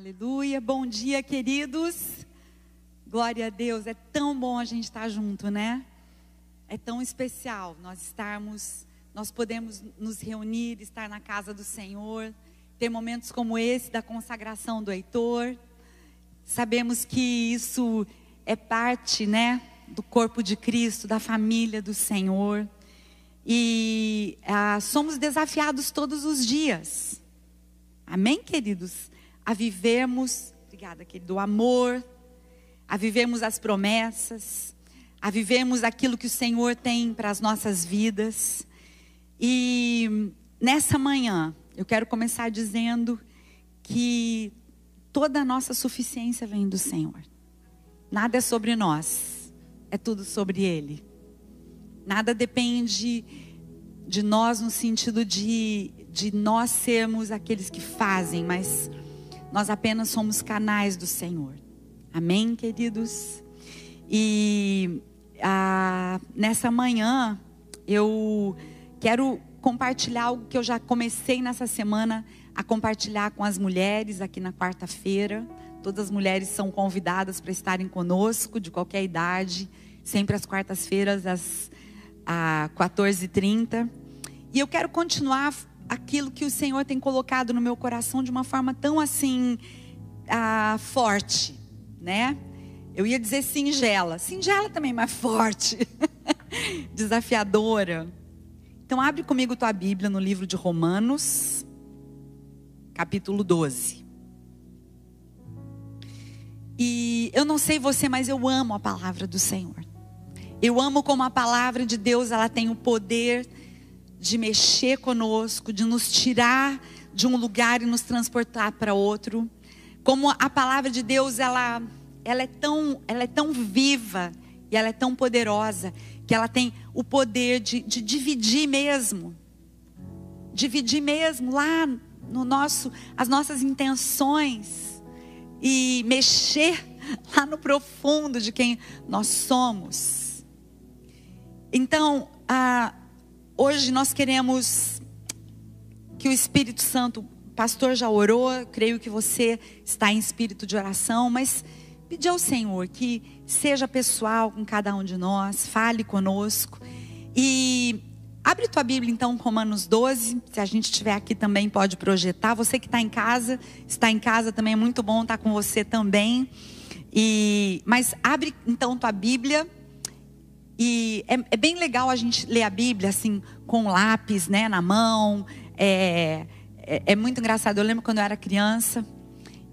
Aleluia. Bom dia, queridos. Glória a Deus. É tão bom a gente estar junto, né? É tão especial nós estarmos, nós podemos nos reunir, estar na casa do Senhor, ter momentos como esse da consagração do Heitor. Sabemos que isso é parte, né, do corpo de Cristo, da família do Senhor. E ah, somos desafiados todos os dias. Amém, queridos? A vivermos, obrigada, querido, o amor, a vivermos as promessas, a vivermos aquilo que o Senhor tem para as nossas vidas. E nessa manhã, eu quero começar dizendo que toda a nossa suficiência vem do Senhor. Nada é sobre nós, é tudo sobre Ele. Nada depende de nós no sentido de, de nós sermos aqueles que fazem, mas nós apenas somos canais do Senhor. Amém, queridos? E ah, nessa manhã eu quero compartilhar algo que eu já comecei nessa semana a compartilhar com as mulheres aqui na quarta-feira. Todas as mulheres são convidadas para estarem conosco, de qualquer idade, sempre às quartas-feiras, às, às 14h30. E eu quero continuar aquilo que o Senhor tem colocado no meu coração de uma forma tão assim ah, forte, né? Eu ia dizer singela, singela também, mas forte, desafiadora. Então abre comigo tua Bíblia no livro de Romanos, capítulo 12. E eu não sei você, mas eu amo a palavra do Senhor. Eu amo como a palavra de Deus, ela tem o poder de mexer conosco, de nos tirar de um lugar e nos transportar para outro. Como a palavra de Deus, ela, ela, é tão, ela é tão viva e ela é tão poderosa que ela tem o poder de, de dividir mesmo. Dividir mesmo lá no nosso, as nossas intenções e mexer lá no profundo de quem nós somos. Então, a, Hoje nós queremos que o Espírito Santo, o pastor já orou, creio que você está em espírito de oração, mas pedir ao Senhor que seja pessoal com cada um de nós, fale conosco. E abre tua Bíblia então, Romanos 12, se a gente estiver aqui também pode projetar. Você que está em casa, está em casa também é muito bom estar com você também. E mas abre então tua Bíblia e é, é, bem legal a gente ler a Bíblia assim, com lápis né, na mão. É, é, é, muito engraçado. Eu lembro quando eu era criança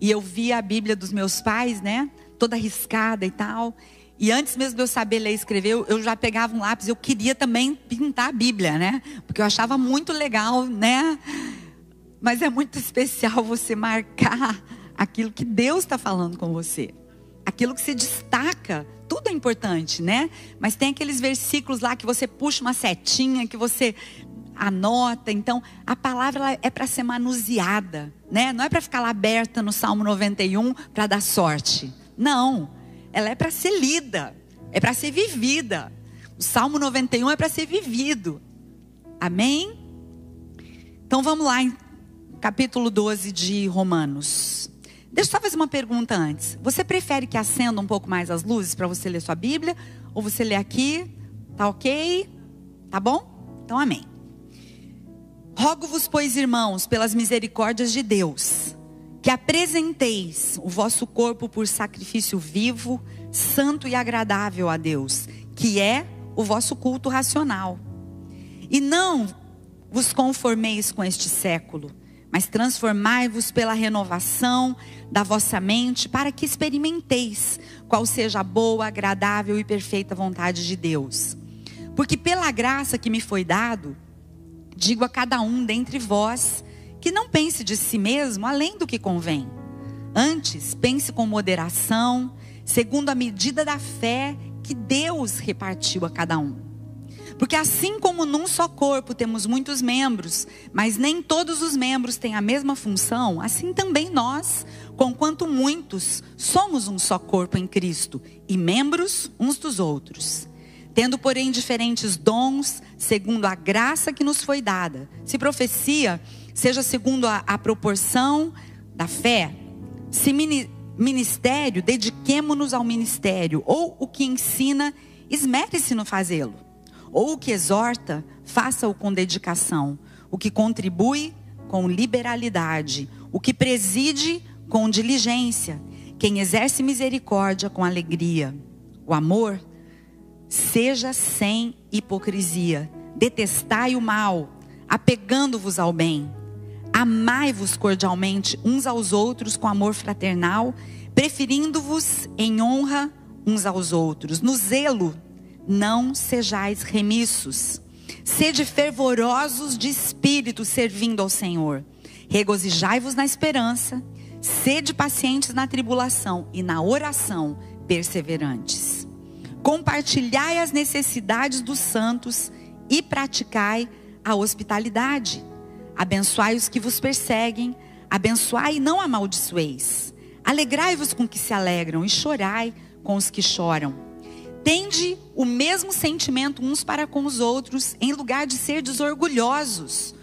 e eu via a Bíblia dos meus pais, né? Toda riscada e tal. E antes mesmo de eu saber ler e escrever, eu, eu já pegava um lápis. Eu queria também pintar a Bíblia, né? Porque eu achava muito legal, né? Mas é muito especial você marcar aquilo que Deus está falando com você. Aquilo que se destaca tudo é importante, né? Mas tem aqueles versículos lá que você puxa uma setinha, que você anota. Então, a palavra é para ser manuseada, né? Não é para ficar lá aberta no Salmo 91 para dar sorte. Não. Ela é para ser lida, é para ser vivida. O Salmo 91 é para ser vivido. Amém? Então vamos lá capítulo 12 de Romanos. Deixa eu só fazer uma pergunta antes. Você prefere que acenda um pouco mais as luzes para você ler sua Bíblia? Ou você lê aqui? Tá ok? Tá bom? Então, amém. Rogo-vos, pois, irmãos, pelas misericórdias de Deus, que apresenteis o vosso corpo por sacrifício vivo, santo e agradável a Deus, que é o vosso culto racional. E não vos conformeis com este século mas transformai-vos pela renovação da vossa mente, para que experimenteis qual seja a boa, agradável e perfeita vontade de Deus. Porque pela graça que me foi dado, digo a cada um dentre vós que não pense de si mesmo além do que convém. Antes, pense com moderação, segundo a medida da fé que Deus repartiu a cada um. Porque assim como num só corpo temos muitos membros, mas nem todos os membros têm a mesma função, assim também nós, conquanto muitos, somos um só corpo em Cristo e membros uns dos outros. Tendo, porém, diferentes dons, segundo a graça que nos foi dada. Se profecia, seja segundo a, a proporção da fé. Se ministério, dediquemo-nos ao ministério. Ou o que ensina, esmere-se no fazê-lo. Ou o que exorta, faça-o com dedicação. O que contribui, com liberalidade. O que preside, com diligência. Quem exerce misericórdia, com alegria. O amor, seja sem hipocrisia. Detestai o mal, apegando-vos ao bem. Amai-vos cordialmente uns aos outros com amor fraternal, preferindo-vos em honra uns aos outros. No zelo, não sejais remissos. Sede fervorosos de espírito, servindo ao Senhor. Regozijai-vos na esperança, sede pacientes na tribulação e na oração perseverantes. Compartilhai as necessidades dos santos e praticai a hospitalidade. Abençoai os que vos perseguem, abençoai e não amaldiçoeis. Alegrai-vos com que se alegram e chorai com os que choram. Tende o mesmo sentimento uns para com os outros, em lugar de ser desorgulhosos.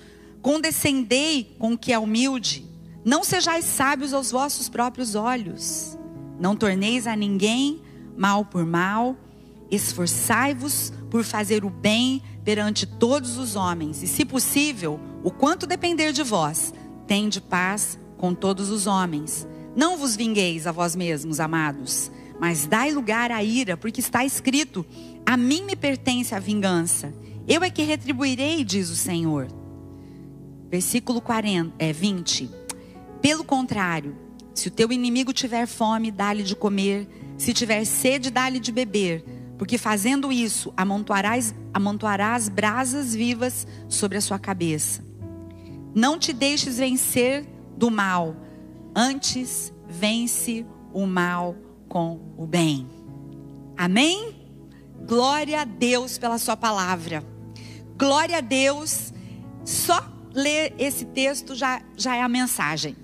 Condescendei com o que é humilde. Não sejais sábios aos vossos próprios olhos. Não torneis a ninguém mal por mal. Esforçai-vos por fazer o bem perante todos os homens, e, se possível, o quanto depender de vós, tende paz com todos os homens. Não vos vingueis a vós mesmos, amados, mas dai lugar à ira, porque está escrito: A mim me pertence a vingança. Eu é que retribuirei, diz o Senhor. Versículo 40, é, 20. Pelo contrário, se o teu inimigo tiver fome, dá-lhe de comer, se tiver sede, dá-lhe de beber porque fazendo isso, amontoarás, amontoarás brasas vivas sobre a sua cabeça. Não te deixes vencer do mal, antes vence o mal com o bem. Amém? Glória a Deus pela sua palavra. Glória a Deus. Só ler esse texto já, já é a mensagem.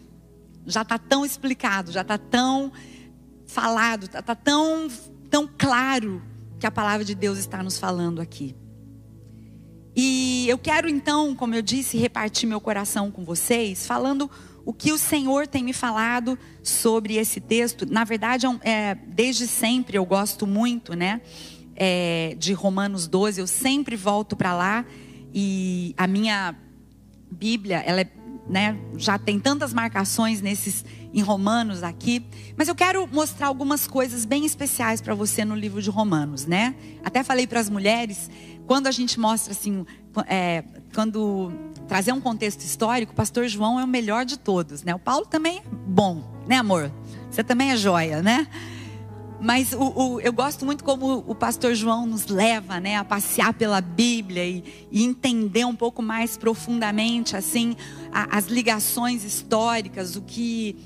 Já está tão explicado, já está tão falado, está tá tão, tão claro que a palavra de Deus está nos falando aqui. E eu quero então, como eu disse, repartir meu coração com vocês, falando o que o Senhor tem me falado sobre esse texto. Na verdade, é, é desde sempre eu gosto muito, né, é, de Romanos 12. Eu sempre volto para lá e a minha Bíblia, ela é né, já tem tantas marcações nesses em Romanos aqui, mas eu quero mostrar algumas coisas bem especiais para você no livro de Romanos, né? Até falei para as mulheres, quando a gente mostra assim, é, quando trazer um contexto histórico, o pastor João é o melhor de todos, né? O Paulo também é bom, né, amor? Você também é joia, né? Mas o, o, eu gosto muito como o pastor João nos leva né, a passear pela Bíblia e, e entender um pouco mais profundamente assim a, as ligações históricas, o que,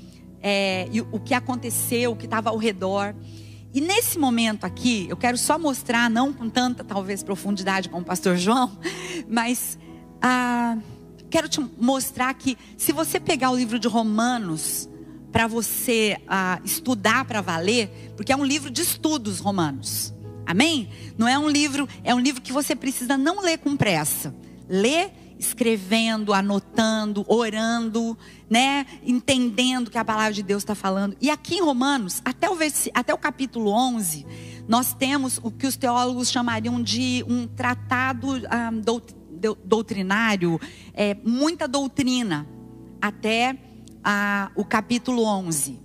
é, o que aconteceu, o que estava ao redor. E nesse momento aqui, eu quero só mostrar, não com tanta talvez profundidade como o pastor João, mas ah, quero te mostrar que se você pegar o livro de Romanos, para você uh, estudar para valer, porque é um livro de estudos romanos. Amém? Não é um livro, é um livro que você precisa não ler com pressa. Ler escrevendo, anotando, orando, né? Entendendo que a palavra de Deus está falando. E aqui em Romanos, até o, até o capítulo 11, nós temos o que os teólogos chamariam de um tratado um, ah, doutrinário, é, muita doutrina, até a, o capítulo 11.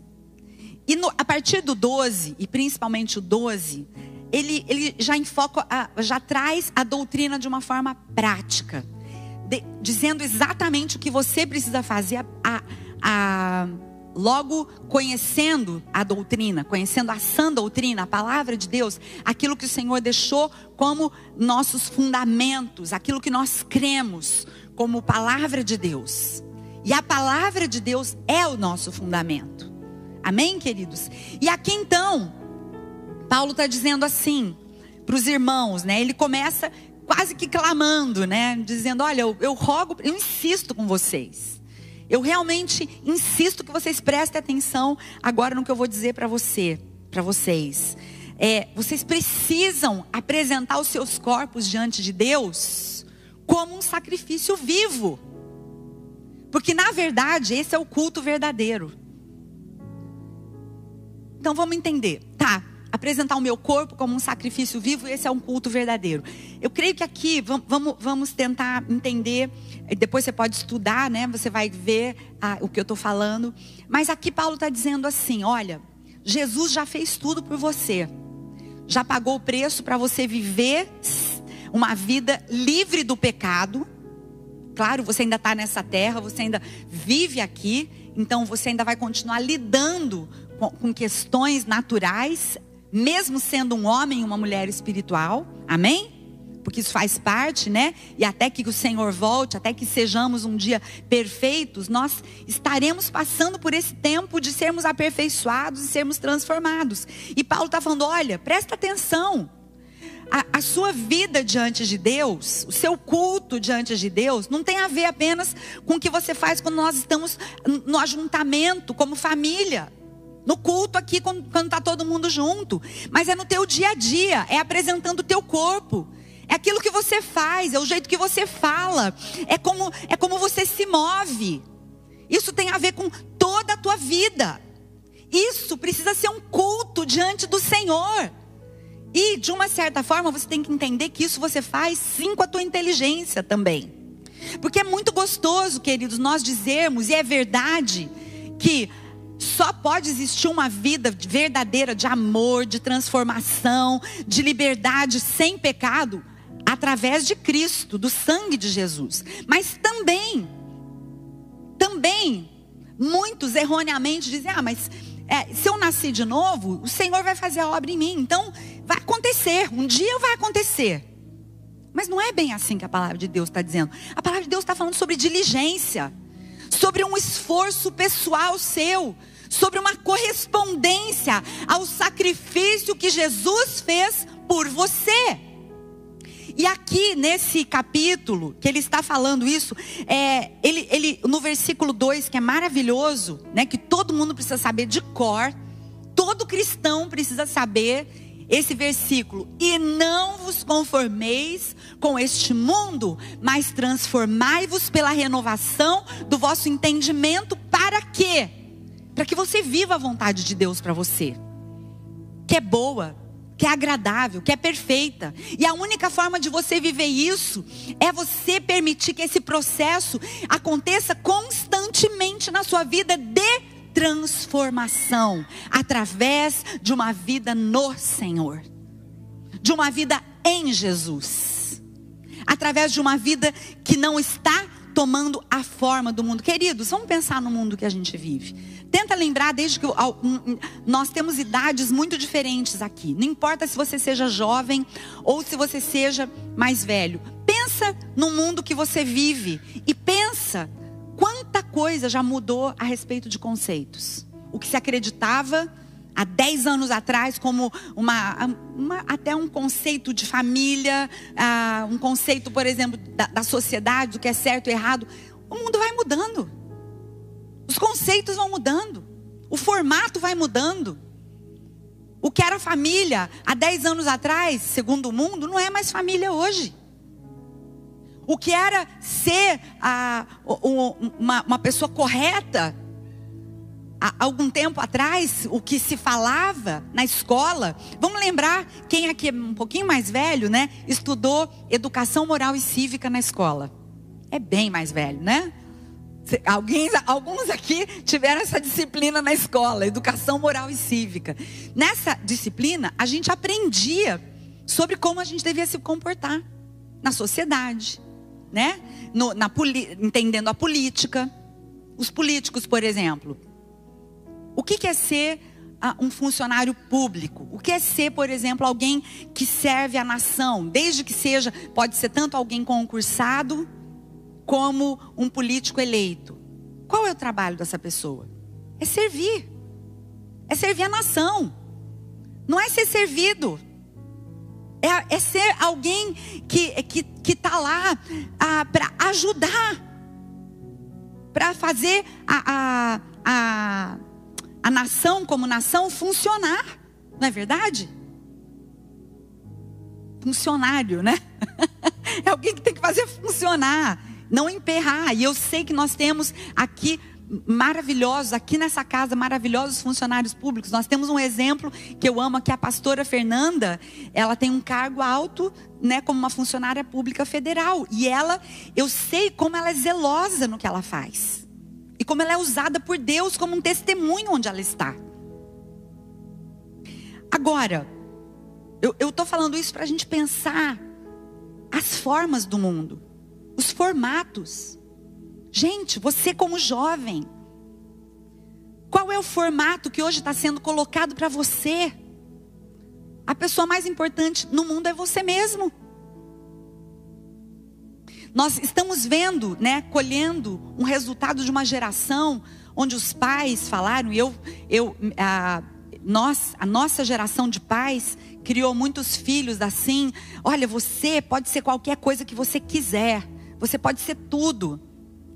E no, a partir do 12, e principalmente o 12, ele, ele já enfoca, já traz a doutrina de uma forma prática, de, dizendo exatamente o que você precisa fazer, a, a, a, logo conhecendo a doutrina, conhecendo a sã doutrina, a palavra de Deus, aquilo que o Senhor deixou como nossos fundamentos, aquilo que nós cremos como palavra de Deus. E a palavra de Deus é o nosso fundamento. Amém, queridos? E aqui então, Paulo está dizendo assim para os irmãos, né? Ele começa quase que clamando, né? Dizendo: Olha, eu, eu rogo, eu insisto com vocês. Eu realmente insisto que vocês prestem atenção agora no que eu vou dizer para você, para vocês. É, vocês precisam apresentar os seus corpos diante de Deus como um sacrifício vivo porque na verdade esse é o culto verdadeiro. Então vamos entender. Tá, apresentar o meu corpo como um sacrifício vivo, esse é um culto verdadeiro. Eu creio que aqui vamos, vamos tentar entender, depois você pode estudar, né? Você vai ver ah, o que eu estou falando. Mas aqui Paulo está dizendo assim: olha, Jesus já fez tudo por você, já pagou o preço para você viver uma vida livre do pecado. Claro, você ainda está nessa terra, você ainda vive aqui, então você ainda vai continuar lidando com, com questões naturais, mesmo sendo um homem e uma mulher espiritual. Amém? porque isso faz parte, né? E até que o Senhor volte, até que sejamos um dia perfeitos, nós estaremos passando por esse tempo de sermos aperfeiçoados e sermos transformados. E Paulo está falando: olha, presta atenção a, a, sua vida diante de Deus, o seu culto diante de Deus, não tem a ver apenas com o que você faz quando nós estamos no ajuntamento, como família. No culto aqui, quando está todo mundo junto. Mas é no teu dia a dia, é apresentando o teu corpo. É aquilo que você faz, é o jeito que você fala, é como, é como você se move. Isso tem a ver com toda a tua vida. Isso precisa ser um culto diante do Senhor. E, de uma certa forma, você tem que entender que isso você faz sim com a tua inteligência também. Porque é muito gostoso, queridos, nós dizermos, e é verdade, que só pode existir uma vida verdadeira de amor, de transformação, de liberdade sem pecado, através de Cristo, do sangue de Jesus. Mas também, também, muitos erroneamente dizem: ah, mas é, se eu nasci de novo, o Senhor vai fazer a obra em mim. Então, vai acontecer, um dia vai acontecer. Mas não é bem assim que a palavra de Deus está dizendo. A palavra de Deus está falando sobre diligência, sobre um esforço pessoal seu, sobre uma correspondência ao sacrifício que Jesus fez por você. E aqui nesse capítulo, que ele está falando isso, é, ele, ele, no versículo 2, que é maravilhoso, né, que todo mundo precisa saber de cor, todo cristão precisa saber esse versículo. E não vos conformeis com este mundo, mas transformai-vos pela renovação do vosso entendimento. Para quê? Para que você viva a vontade de Deus para você, que é boa, que é agradável, que é perfeita. E a única forma de você viver isso é você permitir que esse processo aconteça constantemente na sua vida de transformação, através de uma vida no Senhor, de uma vida em Jesus, através de uma vida que não está tomando a forma do mundo. Queridos, vamos pensar no mundo que a gente vive. Tenta lembrar desde que nós temos idades muito diferentes aqui. Não importa se você seja jovem ou se você seja mais velho. Pensa no mundo que você vive e pensa coisa já mudou a respeito de conceitos. O que se acreditava há 10 anos atrás como uma, uma, até um conceito de família, uh, um conceito, por exemplo, da, da sociedade, do que é certo e errado. O mundo vai mudando. Os conceitos vão mudando. O formato vai mudando. O que era família há 10 anos atrás, segundo o mundo, não é mais família hoje. O que era ser a, uma, uma pessoa correta, há algum tempo atrás, o que se falava na escola. Vamos lembrar, quem aqui é um pouquinho mais velho, né? Estudou educação moral e cívica na escola. É bem mais velho, né? Alguém, alguns aqui tiveram essa disciplina na escola, educação moral e cívica. Nessa disciplina, a gente aprendia sobre como a gente devia se comportar na sociedade, né? No, na, entendendo a política. Os políticos, por exemplo. O que, que é ser uh, um funcionário público? O que é ser, por exemplo, alguém que serve a nação? Desde que seja, pode ser tanto alguém concursado como um político eleito. Qual é o trabalho dessa pessoa? É servir. É servir a nação. Não é ser servido. É, é ser alguém que está que, que tá lá ah, para ajudar. Para fazer a, a, a, a nação como nação funcionar. Não é verdade? Funcionário, né? É alguém que tem que fazer funcionar não emperrar. E eu sei que nós temos aqui maravilhosos aqui nessa casa, maravilhosos funcionários públicos. Nós temos um exemplo que eu amo, que a pastora Fernanda, ela tem um cargo alto, né, como uma funcionária pública federal, e ela, eu sei como ela é zelosa no que ela faz. E como ela é usada por Deus como um testemunho onde ela está. Agora, eu estou falando isso para a gente pensar as formas do mundo, os formatos. Gente, você como jovem, qual é o formato que hoje está sendo colocado para você? A pessoa mais importante no mundo é você mesmo. Nós estamos vendo, né, colhendo um resultado de uma geração onde os pais falaram, e eu, eu, a, nós, a nossa geração de pais criou muitos filhos assim. Olha, você pode ser qualquer coisa que você quiser. Você pode ser tudo,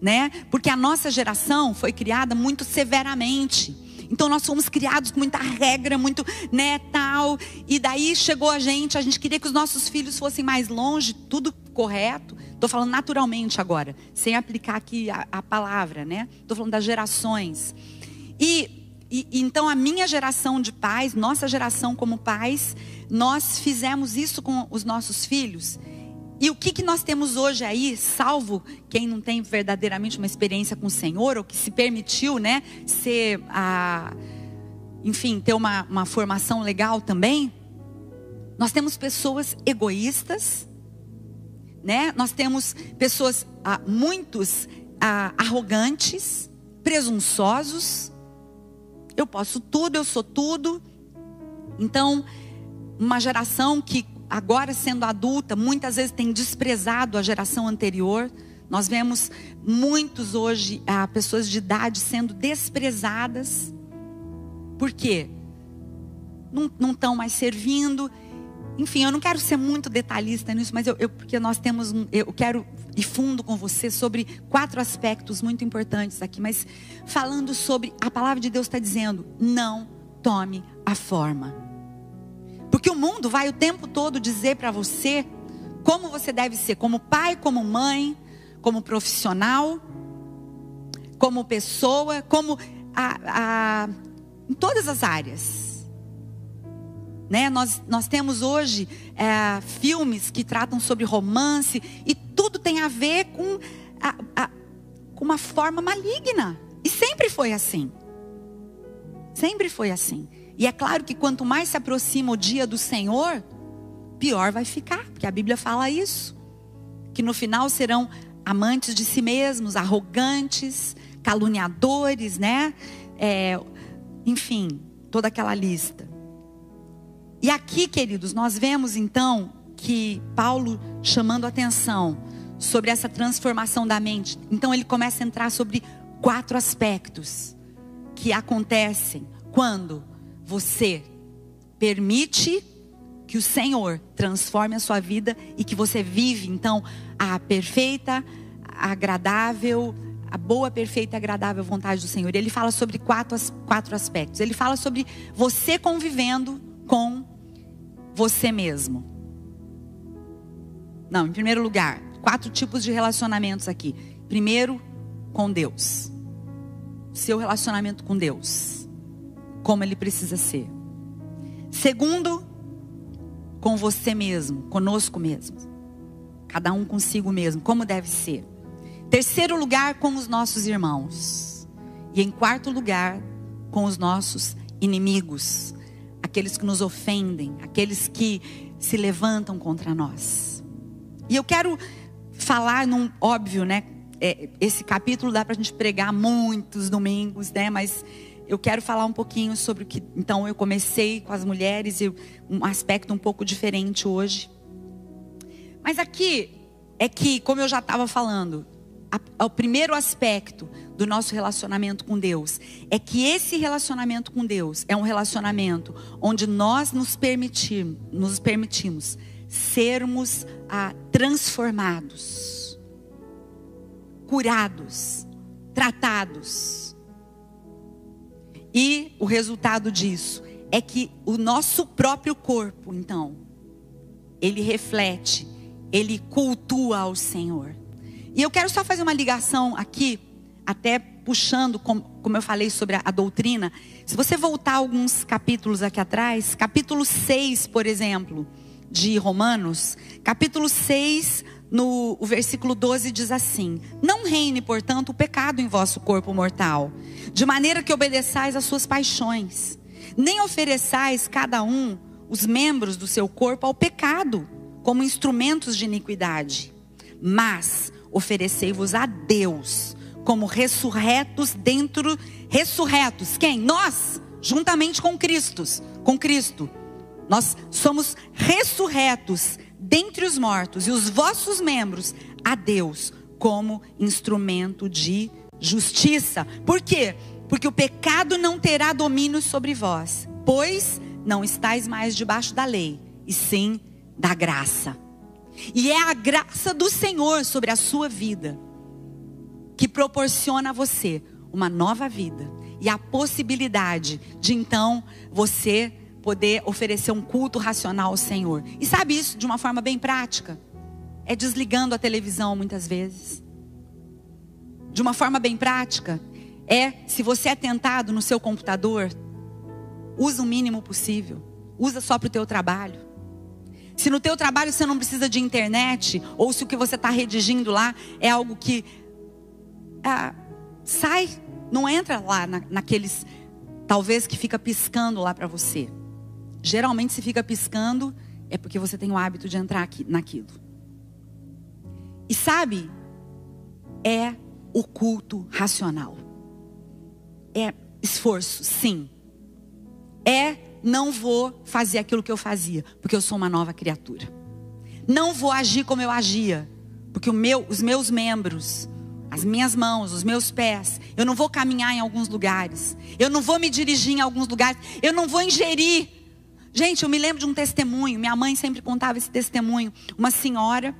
né? Porque a nossa geração foi criada muito severamente. Então nós fomos criados com muita regra, muito, né, tal. E daí chegou a gente, a gente queria que os nossos filhos fossem mais longe, tudo correto. Estou falando naturalmente agora, sem aplicar aqui a, a palavra, né? Estou falando das gerações. E e, então a minha geração de pais, nossa geração como pais, nós fizemos isso com os nossos filhos. E o que, que nós temos hoje aí, salvo quem não tem verdadeiramente uma experiência com o Senhor, ou que se permitiu, né, ser, a, enfim, ter uma, uma formação legal também, nós temos pessoas egoístas, né? Nós temos pessoas, ah, muitos ah, arrogantes, presunçosos, eu posso tudo, eu sou tudo. Então, uma geração que agora sendo adulta, muitas vezes tem desprezado a geração anterior. Nós vemos muitos hoje, ah, pessoas de idade sendo desprezadas. Por quê? Não estão mais servindo. Enfim, eu não quero ser muito detalhista nisso, mas eu, eu porque nós temos um, eu quero e fundo com você sobre quatro aspectos muito importantes aqui, mas falando sobre a palavra de Deus está dizendo: não tome a forma. Porque o mundo vai o tempo todo dizer para você como você deve ser, como pai, como mãe, como profissional, como pessoa, como a, a, em todas as áreas. Né? Nós, nós temos hoje é, filmes que tratam sobre romance e tudo tem a ver com, a, com uma forma maligna. E sempre foi assim. Sempre foi assim. E é claro que quanto mais se aproxima o dia do Senhor, pior vai ficar, porque a Bíblia fala isso. Que no final serão amantes de si mesmos, arrogantes, caluniadores, né? É, enfim, toda aquela lista. E aqui, queridos, nós vemos então que Paulo chamando atenção sobre essa transformação da mente. Então ele começa a entrar sobre quatro aspectos que acontecem quando você permite que o Senhor transforme a sua vida e que você vive então a perfeita, agradável, a boa, perfeita agradável vontade do Senhor. Ele fala sobre quatro, quatro aspectos. Ele fala sobre você convivendo com você mesmo. Não, em primeiro lugar, quatro tipos de relacionamentos aqui. Primeiro, com Deus. Seu relacionamento com Deus. Como ele precisa ser. Segundo, com você mesmo, conosco mesmo. Cada um consigo mesmo, como deve ser. Terceiro lugar, com os nossos irmãos. E em quarto lugar, com os nossos inimigos aqueles que nos ofendem, aqueles que se levantam contra nós. E eu quero falar num óbvio, né? É, esse capítulo dá para a gente pregar muitos domingos, né? Mas eu quero falar um pouquinho sobre o que. Então, eu comecei com as mulheres e um aspecto um pouco diferente hoje. Mas aqui é que, como eu já estava falando, a, o primeiro aspecto do nosso relacionamento com Deus é que esse relacionamento com Deus é um relacionamento onde nós nos permitimos, nos permitimos sermos ah, transformados, curados, tratados. E o resultado disso é que o nosso próprio corpo, então, ele reflete, ele cultua ao Senhor. E eu quero só fazer uma ligação aqui até puxando, como, como eu falei sobre a, a, doutrina, se você voltar alguns capítulos aqui atrás, capítulo 6, por exemplo, de Romanos, capítulo 6, no o versículo 12 diz assim: Não reine, portanto, o pecado em vosso corpo mortal, de maneira que obedeçais às suas paixões, nem ofereçais cada um os membros do seu corpo ao pecado, como instrumentos de iniquidade, mas oferecei-vos a Deus como ressurretos dentro ressurretos. Quem? Nós, juntamente com Cristo, com Cristo. Nós somos ressurretos dentre os mortos e os vossos membros a Deus como instrumento de justiça. Por quê? Porque o pecado não terá domínio sobre vós, pois não estáis mais debaixo da lei, e sim da graça. E é a graça do Senhor sobre a sua vida que proporciona a você uma nova vida e a possibilidade de então você poder oferecer um culto racional ao Senhor. E sabe isso de uma forma bem prática? É desligando a televisão muitas vezes. De uma forma bem prática, é se você é tentado no seu computador, usa o mínimo possível. Usa só para o teu trabalho. Se no teu trabalho você não precisa de internet, ou se o que você está redigindo lá é algo que ah, sai, não entra lá na, naqueles, talvez que fica piscando lá para você. Geralmente se fica piscando é porque você tem o hábito de entrar aqui, naquilo. E sabe, é o culto racional. É esforço, sim. É não vou fazer aquilo que eu fazia, porque eu sou uma nova criatura. Não vou agir como eu agia, porque meu, os meus membros, as minhas mãos, os meus pés, eu não vou caminhar em alguns lugares, eu não vou me dirigir em alguns lugares, eu não vou ingerir. Gente, eu me lembro de um testemunho, minha mãe sempre contava esse testemunho. Uma senhora,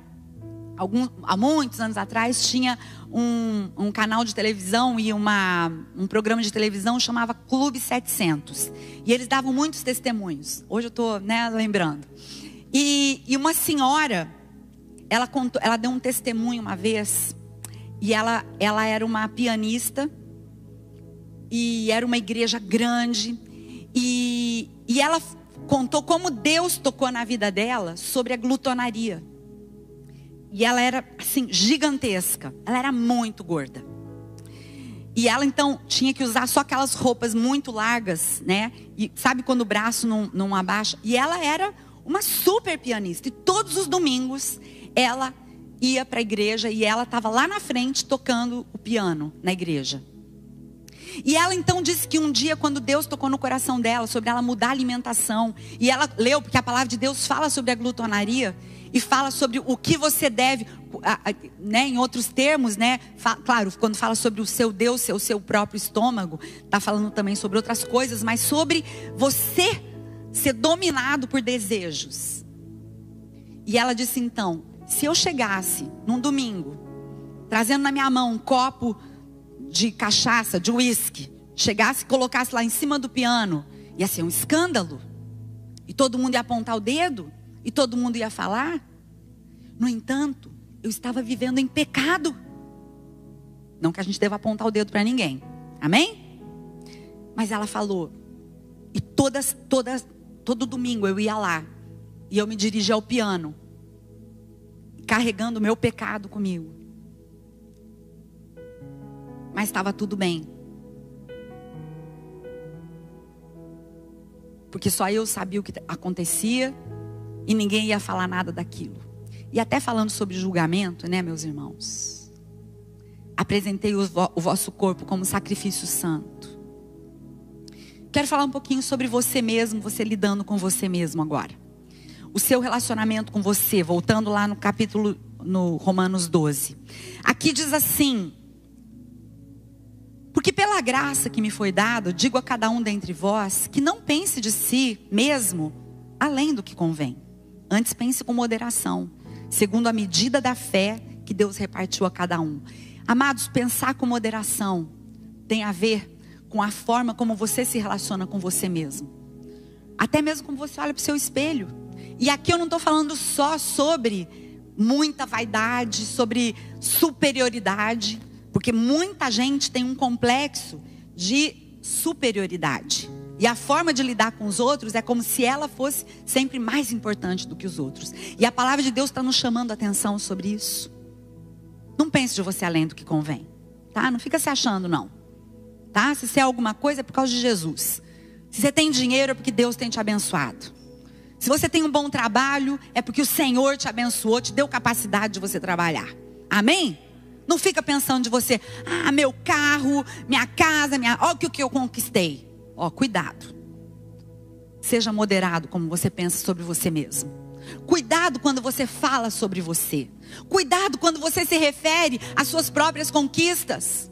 alguns, há muitos anos atrás, tinha um, um canal de televisão e uma, um programa de televisão chamava Clube 700. E eles davam muitos testemunhos. Hoje eu estou né, lembrando. E, e uma senhora, ela, contou, ela deu um testemunho uma vez. E ela, ela era uma pianista. E era uma igreja grande. E, e ela contou como Deus tocou na vida dela sobre a glutonaria. E ela era assim gigantesca. Ela era muito gorda. E ela então tinha que usar só aquelas roupas muito largas, né? E sabe quando o braço não, não abaixa? E ela era uma super pianista. E todos os domingos ela ia para a igreja e ela estava lá na frente tocando o piano na igreja. E ela então disse que um dia, quando Deus tocou no coração dela sobre ela mudar a alimentação, e ela leu, porque a palavra de Deus fala sobre a glutonaria, e fala sobre o que você deve, né, em outros termos, né, claro, quando fala sobre o seu Deus, o seu próprio estômago, está falando também sobre outras coisas, mas sobre você ser dominado por desejos. E ela disse então: se eu chegasse num domingo, trazendo na minha mão um copo de cachaça, de uísque, chegasse e colocasse lá em cima do piano, ia ser um escândalo. E todo mundo ia apontar o dedo e todo mundo ia falar. No entanto, eu estava vivendo em pecado. Não que a gente deva apontar o dedo para ninguém. Amém? Mas ela falou. E todas, todas, todo domingo eu ia lá. E eu me dirigia ao piano. Carregando o meu pecado comigo. Mas estava tudo bem. Porque só eu sabia o que acontecia e ninguém ia falar nada daquilo. E até falando sobre julgamento, né, meus irmãos? Apresentei o, vo o vosso corpo como sacrifício santo. Quero falar um pouquinho sobre você mesmo, você lidando com você mesmo agora. O seu relacionamento com você, voltando lá no capítulo, no Romanos 12. Aqui diz assim: Porque pela graça que me foi dada, digo a cada um dentre vós que não pense de si mesmo além do que convém Antes pense com moderação, segundo a medida da fé que Deus repartiu a cada um. Amados, pensar com moderação tem a ver com a forma como você se relaciona com você mesmo. Até mesmo como você olha para o seu espelho. E aqui eu não estou falando só sobre muita vaidade, sobre superioridade. Porque muita gente tem um complexo de superioridade. E a forma de lidar com os outros é como se ela fosse sempre mais importante do que os outros. E a palavra de Deus está nos chamando a atenção sobre isso. Não pense de você além do que convém, tá? Não fica se achando não, tá? Se você é alguma coisa é por causa de Jesus. Se você tem dinheiro é porque Deus tem te abençoado. Se você tem um bom trabalho é porque o Senhor te abençoou, te deu capacidade de você trabalhar. Amém? Não fica pensando de você, ah, meu carro, minha casa, minha, olha o que eu conquistei. Ó, cuidado. Seja moderado como você pensa sobre você mesmo. Cuidado quando você fala sobre você. Cuidado quando você se refere às suas próprias conquistas.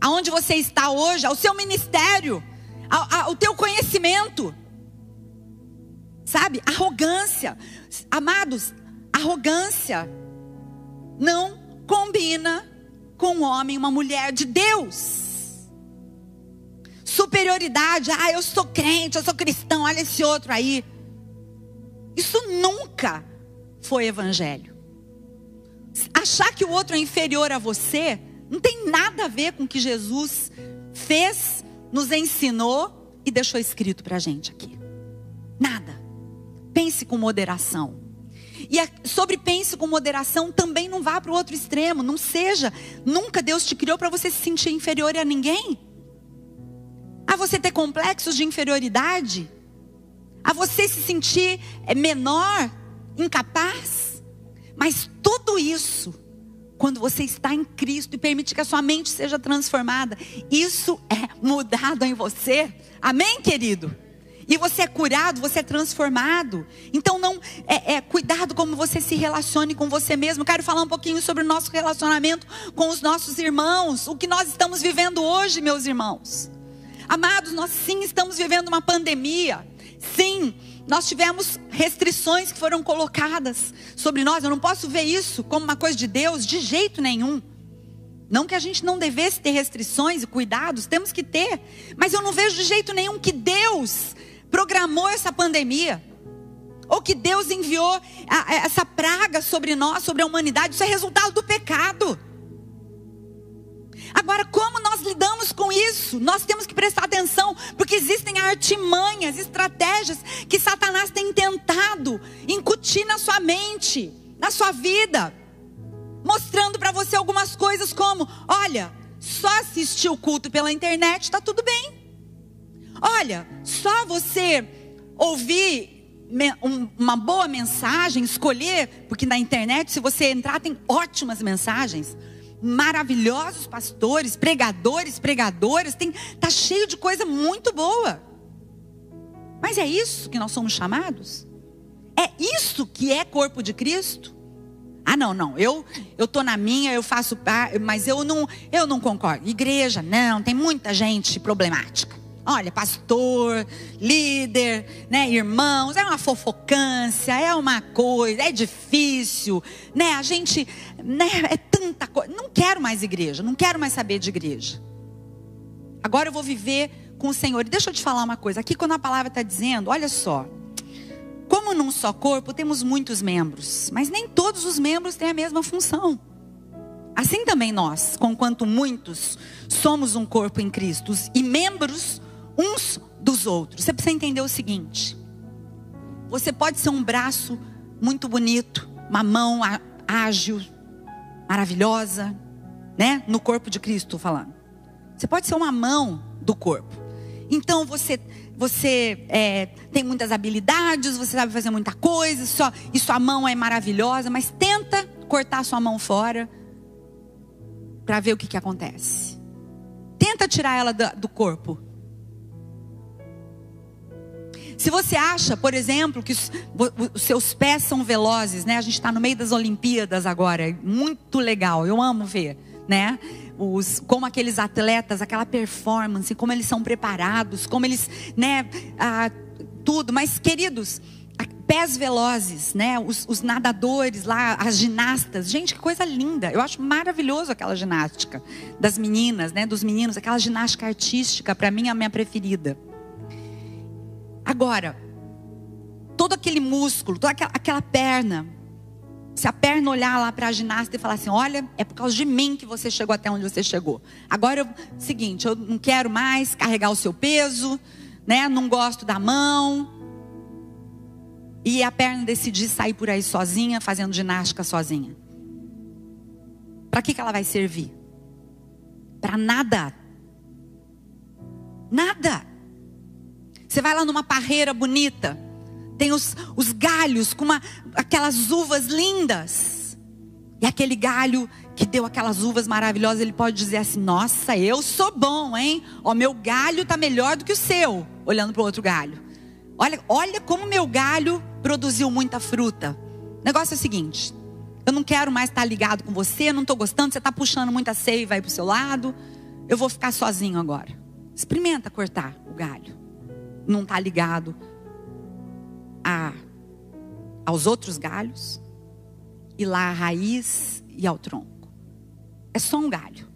Aonde você está hoje, ao seu ministério, ao, ao teu conhecimento. Sabe? Arrogância. Amados, arrogância não combina com um homem, uma mulher de Deus superioridade. Ah, eu sou crente, eu sou cristão, olha esse outro aí. Isso nunca foi evangelho. Achar que o outro é inferior a você não tem nada a ver com o que Jesus fez, nos ensinou e deixou escrito para a gente aqui. Nada. Pense com moderação. E sobre pense com moderação também não vá para o outro extremo. Não seja. Nunca Deus te criou para você se sentir inferior a ninguém a você ter complexos de inferioridade, a você se sentir é, menor, incapaz. Mas tudo isso, quando você está em Cristo e permite que a sua mente seja transformada, isso é mudado em você. Amém, querido? E você é curado, você é transformado. Então não é, é, cuidado como você se relacione com você mesmo. Quero falar um pouquinho sobre o nosso relacionamento com os nossos irmãos, o que nós estamos vivendo hoje, meus irmãos. Amados, nós sim estamos vivendo uma pandemia. Sim, nós tivemos restrições que foram colocadas sobre nós. Eu não posso ver isso como uma coisa de Deus de jeito nenhum. Não que a gente não devesse ter restrições e cuidados, temos que ter. Mas eu não vejo de jeito nenhum que Deus programou essa pandemia. Ou que Deus enviou essa praga sobre nós, sobre a humanidade. Isso é resultado do pecado. Agora, como nós lidamos com isso? Nós temos que prestar atenção, porque existem artimanhas, estratégias que Satanás tem tentado incutir na sua mente, na sua vida, mostrando para você algumas coisas como: olha, só assistir o culto pela internet está tudo bem. Olha, só você ouvir uma boa mensagem, escolher, porque na internet, se você entrar, tem ótimas mensagens maravilhosos pastores, pregadores, pregadoras, tem tá cheio de coisa muito boa. Mas é isso que nós somos chamados? É isso que é corpo de Cristo? Ah, não, não. Eu eu tô na minha, eu faço, mas eu não eu não concordo. Igreja, não, tem muita gente problemática. Olha, pastor, líder, né, irmãos, é uma fofocância, é uma coisa, é difícil, né? A gente, né, é tanta coisa. Não quero mais igreja, não quero mais saber de igreja. Agora eu vou viver com o Senhor. E deixa eu te falar uma coisa. Aqui quando a palavra está dizendo, olha só, como num só corpo temos muitos membros, mas nem todos os membros têm a mesma função. Assim também nós, conquanto muitos, somos um corpo em Cristo e membros uns dos outros. Você precisa entender o seguinte: você pode ser um braço muito bonito, uma mão ágil, maravilhosa, né? No corpo de Cristo, falando. Você pode ser uma mão do corpo. Então você você é, tem muitas habilidades, você sabe fazer muita coisa, só, e sua mão é maravilhosa, mas tenta cortar sua mão fora para ver o que, que acontece. Tenta tirar ela do, do corpo. Se você acha, por exemplo, que os, seus pés são velozes, né? A gente está no meio das Olimpíadas agora, muito legal, eu amo ver, né? Os, como aqueles atletas, aquela performance, como eles são preparados, como eles, né? Ah, tudo. Mas, queridos, pés velozes, né? Os, os, nadadores lá, as ginastas. Gente, que coisa linda. Eu acho maravilhoso aquela ginástica das meninas, né? Dos meninos, aquela ginástica artística, para mim é a minha preferida. Agora, todo aquele músculo, toda aquela, aquela perna, Se a perna olhar lá para a ginasta e falar assim: olha, é por causa de mim que você chegou até onde você chegou. Agora, eu, seguinte, eu não quero mais carregar o seu peso, né? Não gosto da mão. E a perna decidir sair por aí sozinha, fazendo ginástica sozinha. Para que, que ela vai servir? Para nada. Nada. Você vai lá numa parreira bonita, tem os, os galhos com uma, aquelas uvas lindas. E aquele galho que deu aquelas uvas maravilhosas, ele pode dizer assim: Nossa, eu sou bom, hein? O meu galho está melhor do que o seu. Olhando para o outro galho. Olha, olha como meu galho produziu muita fruta. O negócio é o seguinte: eu não quero mais estar ligado com você, não estou gostando, você está puxando muita seiva aí para o seu lado. Eu vou ficar sozinho agora. Experimenta cortar o galho. Não está ligado a, aos outros galhos, e lá a raiz e ao tronco. É só um galho.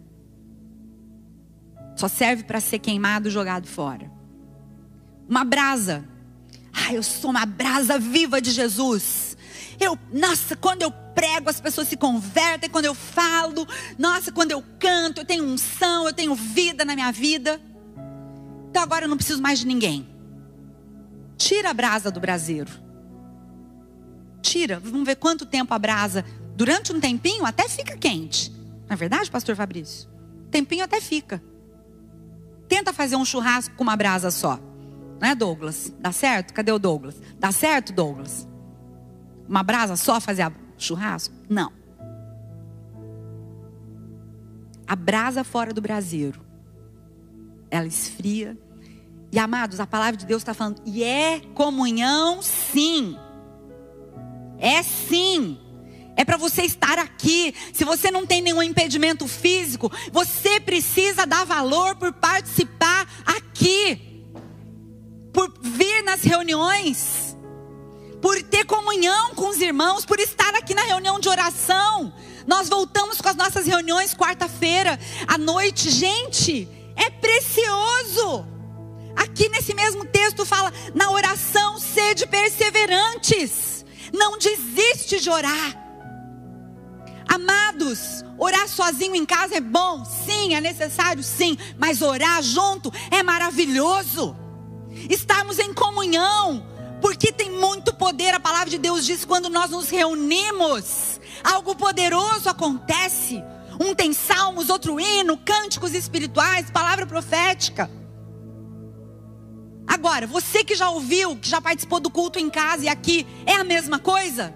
Só serve para ser queimado e jogado fora. Uma brasa. Ah, eu sou uma brasa viva de Jesus. Eu, nossa, quando eu prego, as pessoas se convertem. Quando eu falo, nossa, quando eu canto, eu tenho unção, eu tenho vida na minha vida. Então agora eu não preciso mais de ninguém. Tira a brasa do braseiro. Tira, vamos ver quanto tempo a brasa. Durante um tempinho até fica quente. Não é verdade, pastor Fabrício? Tempinho até fica. Tenta fazer um churrasco com uma brasa só. Não é, Douglas? Dá certo? Cadê o Douglas? Dá certo, Douglas? Uma brasa só fazer churrasco? Não. A brasa fora do braseiro, ela esfria e amados, a palavra de Deus está falando, e é comunhão, sim. É sim. É para você estar aqui. Se você não tem nenhum impedimento físico, você precisa dar valor por participar aqui, por vir nas reuniões, por ter comunhão com os irmãos, por estar aqui na reunião de oração. Nós voltamos com as nossas reuniões quarta-feira à noite. Gente, é precioso. Aqui nesse mesmo texto fala: na oração sede perseverantes, não desiste de orar. Amados, orar sozinho em casa é bom, sim, é necessário, sim, mas orar junto é maravilhoso. Estarmos em comunhão, porque tem muito poder, a palavra de Deus diz: quando nós nos reunimos, algo poderoso acontece. Um tem salmos, outro hino, cânticos espirituais, palavra profética. Agora, você que já ouviu, que já participou do culto em casa e aqui, é a mesma coisa?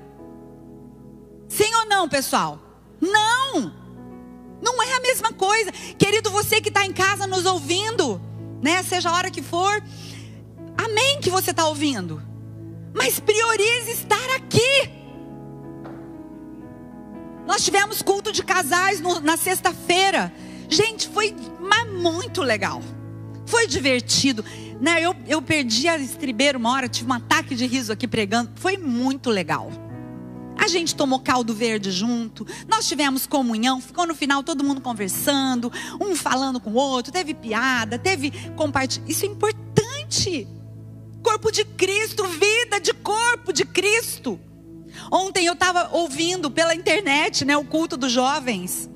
Sim ou não, pessoal? Não! Não é a mesma coisa. Querido, você que está em casa nos ouvindo, né? Seja a hora que for, amém que você está ouvindo. Mas priorize estar aqui. Nós tivemos culto de casais no, na sexta-feira. Gente, foi muito legal. Foi divertido. Né, eu, eu perdi a estribeira uma hora, tive um ataque de riso aqui pregando. Foi muito legal. A gente tomou caldo verde junto, nós tivemos comunhão, ficou no final todo mundo conversando, um falando com o outro, teve piada, teve compartilhamento. Isso é importante. Corpo de Cristo, vida de corpo de Cristo. Ontem eu estava ouvindo pela internet, né, o culto dos jovens.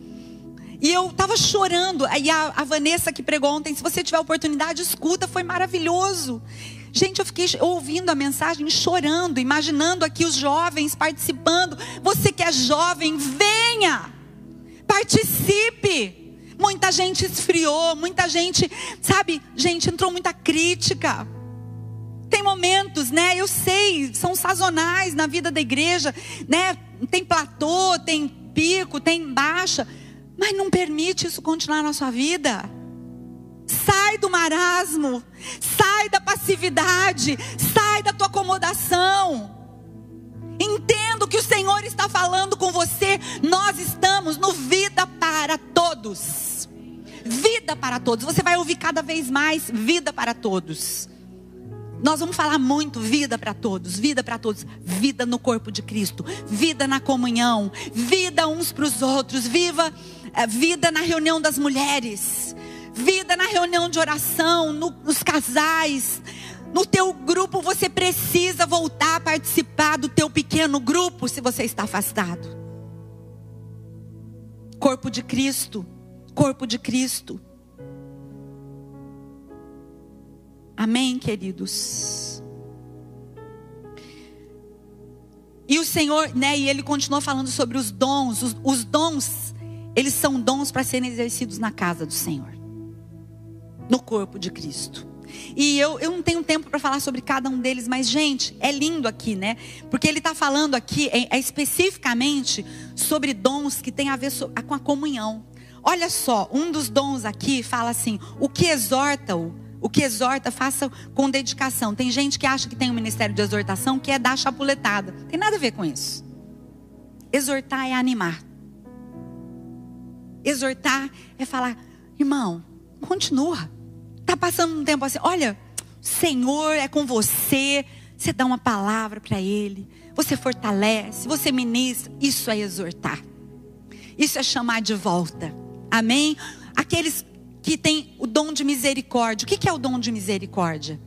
E eu estava chorando. Aí a, a, Vanessa que pregou ontem, se você tiver oportunidade, escuta, foi maravilhoso. Gente, eu fiquei ouvindo a mensagem, chorando, imaginando aqui os jovens participando. Você que é jovem, venha, participe. Muita gente esfriou, muita gente, sabe, gente, entrou muita crítica. Tem momentos, né? Eu sei, são sazonais na vida da igreja, né? Tem platô, tem pico, tem baixa. Mas não permite isso continuar na sua vida. Sai do marasmo, sai da passividade, sai da tua acomodação. Entendo que o Senhor está falando com você. Nós estamos no vida para todos. Vida para todos. Você vai ouvir cada vez mais vida para todos. Nós vamos falar muito vida para todos, vida para todos, vida no corpo de Cristo, vida na comunhão, vida uns para os outros, viva é, vida na reunião das mulheres, vida na reunião de oração, no, nos casais, No teu grupo você precisa voltar a participar do teu pequeno grupo se você está afastado. Corpo de Cristo, corpo de Cristo. Amém, queridos. E o Senhor, né, e ele continua falando sobre os dons, os, os dons, eles são dons para serem exercidos na casa do Senhor, no corpo de Cristo. E eu, eu não tenho tempo para falar sobre cada um deles, mas, gente, é lindo aqui, né? Porque ele está falando aqui é, é, especificamente sobre dons que tem a ver com a comunhão. Olha só, um dos dons aqui fala assim: o que exorta-o o que exorta, faça com dedicação. Tem gente que acha que tem um ministério de exortação que é dar chapuletada. Tem nada a ver com isso. Exortar é animar. Exortar é falar, irmão, continua. Tá passando um tempo assim, olha, Senhor é com você. Você dá uma palavra para ele, você fortalece, você ministra. Isso é exortar. Isso é chamar de volta. Amém? Aqueles que tem o dom de misericórdia. O que é o dom de misericórdia?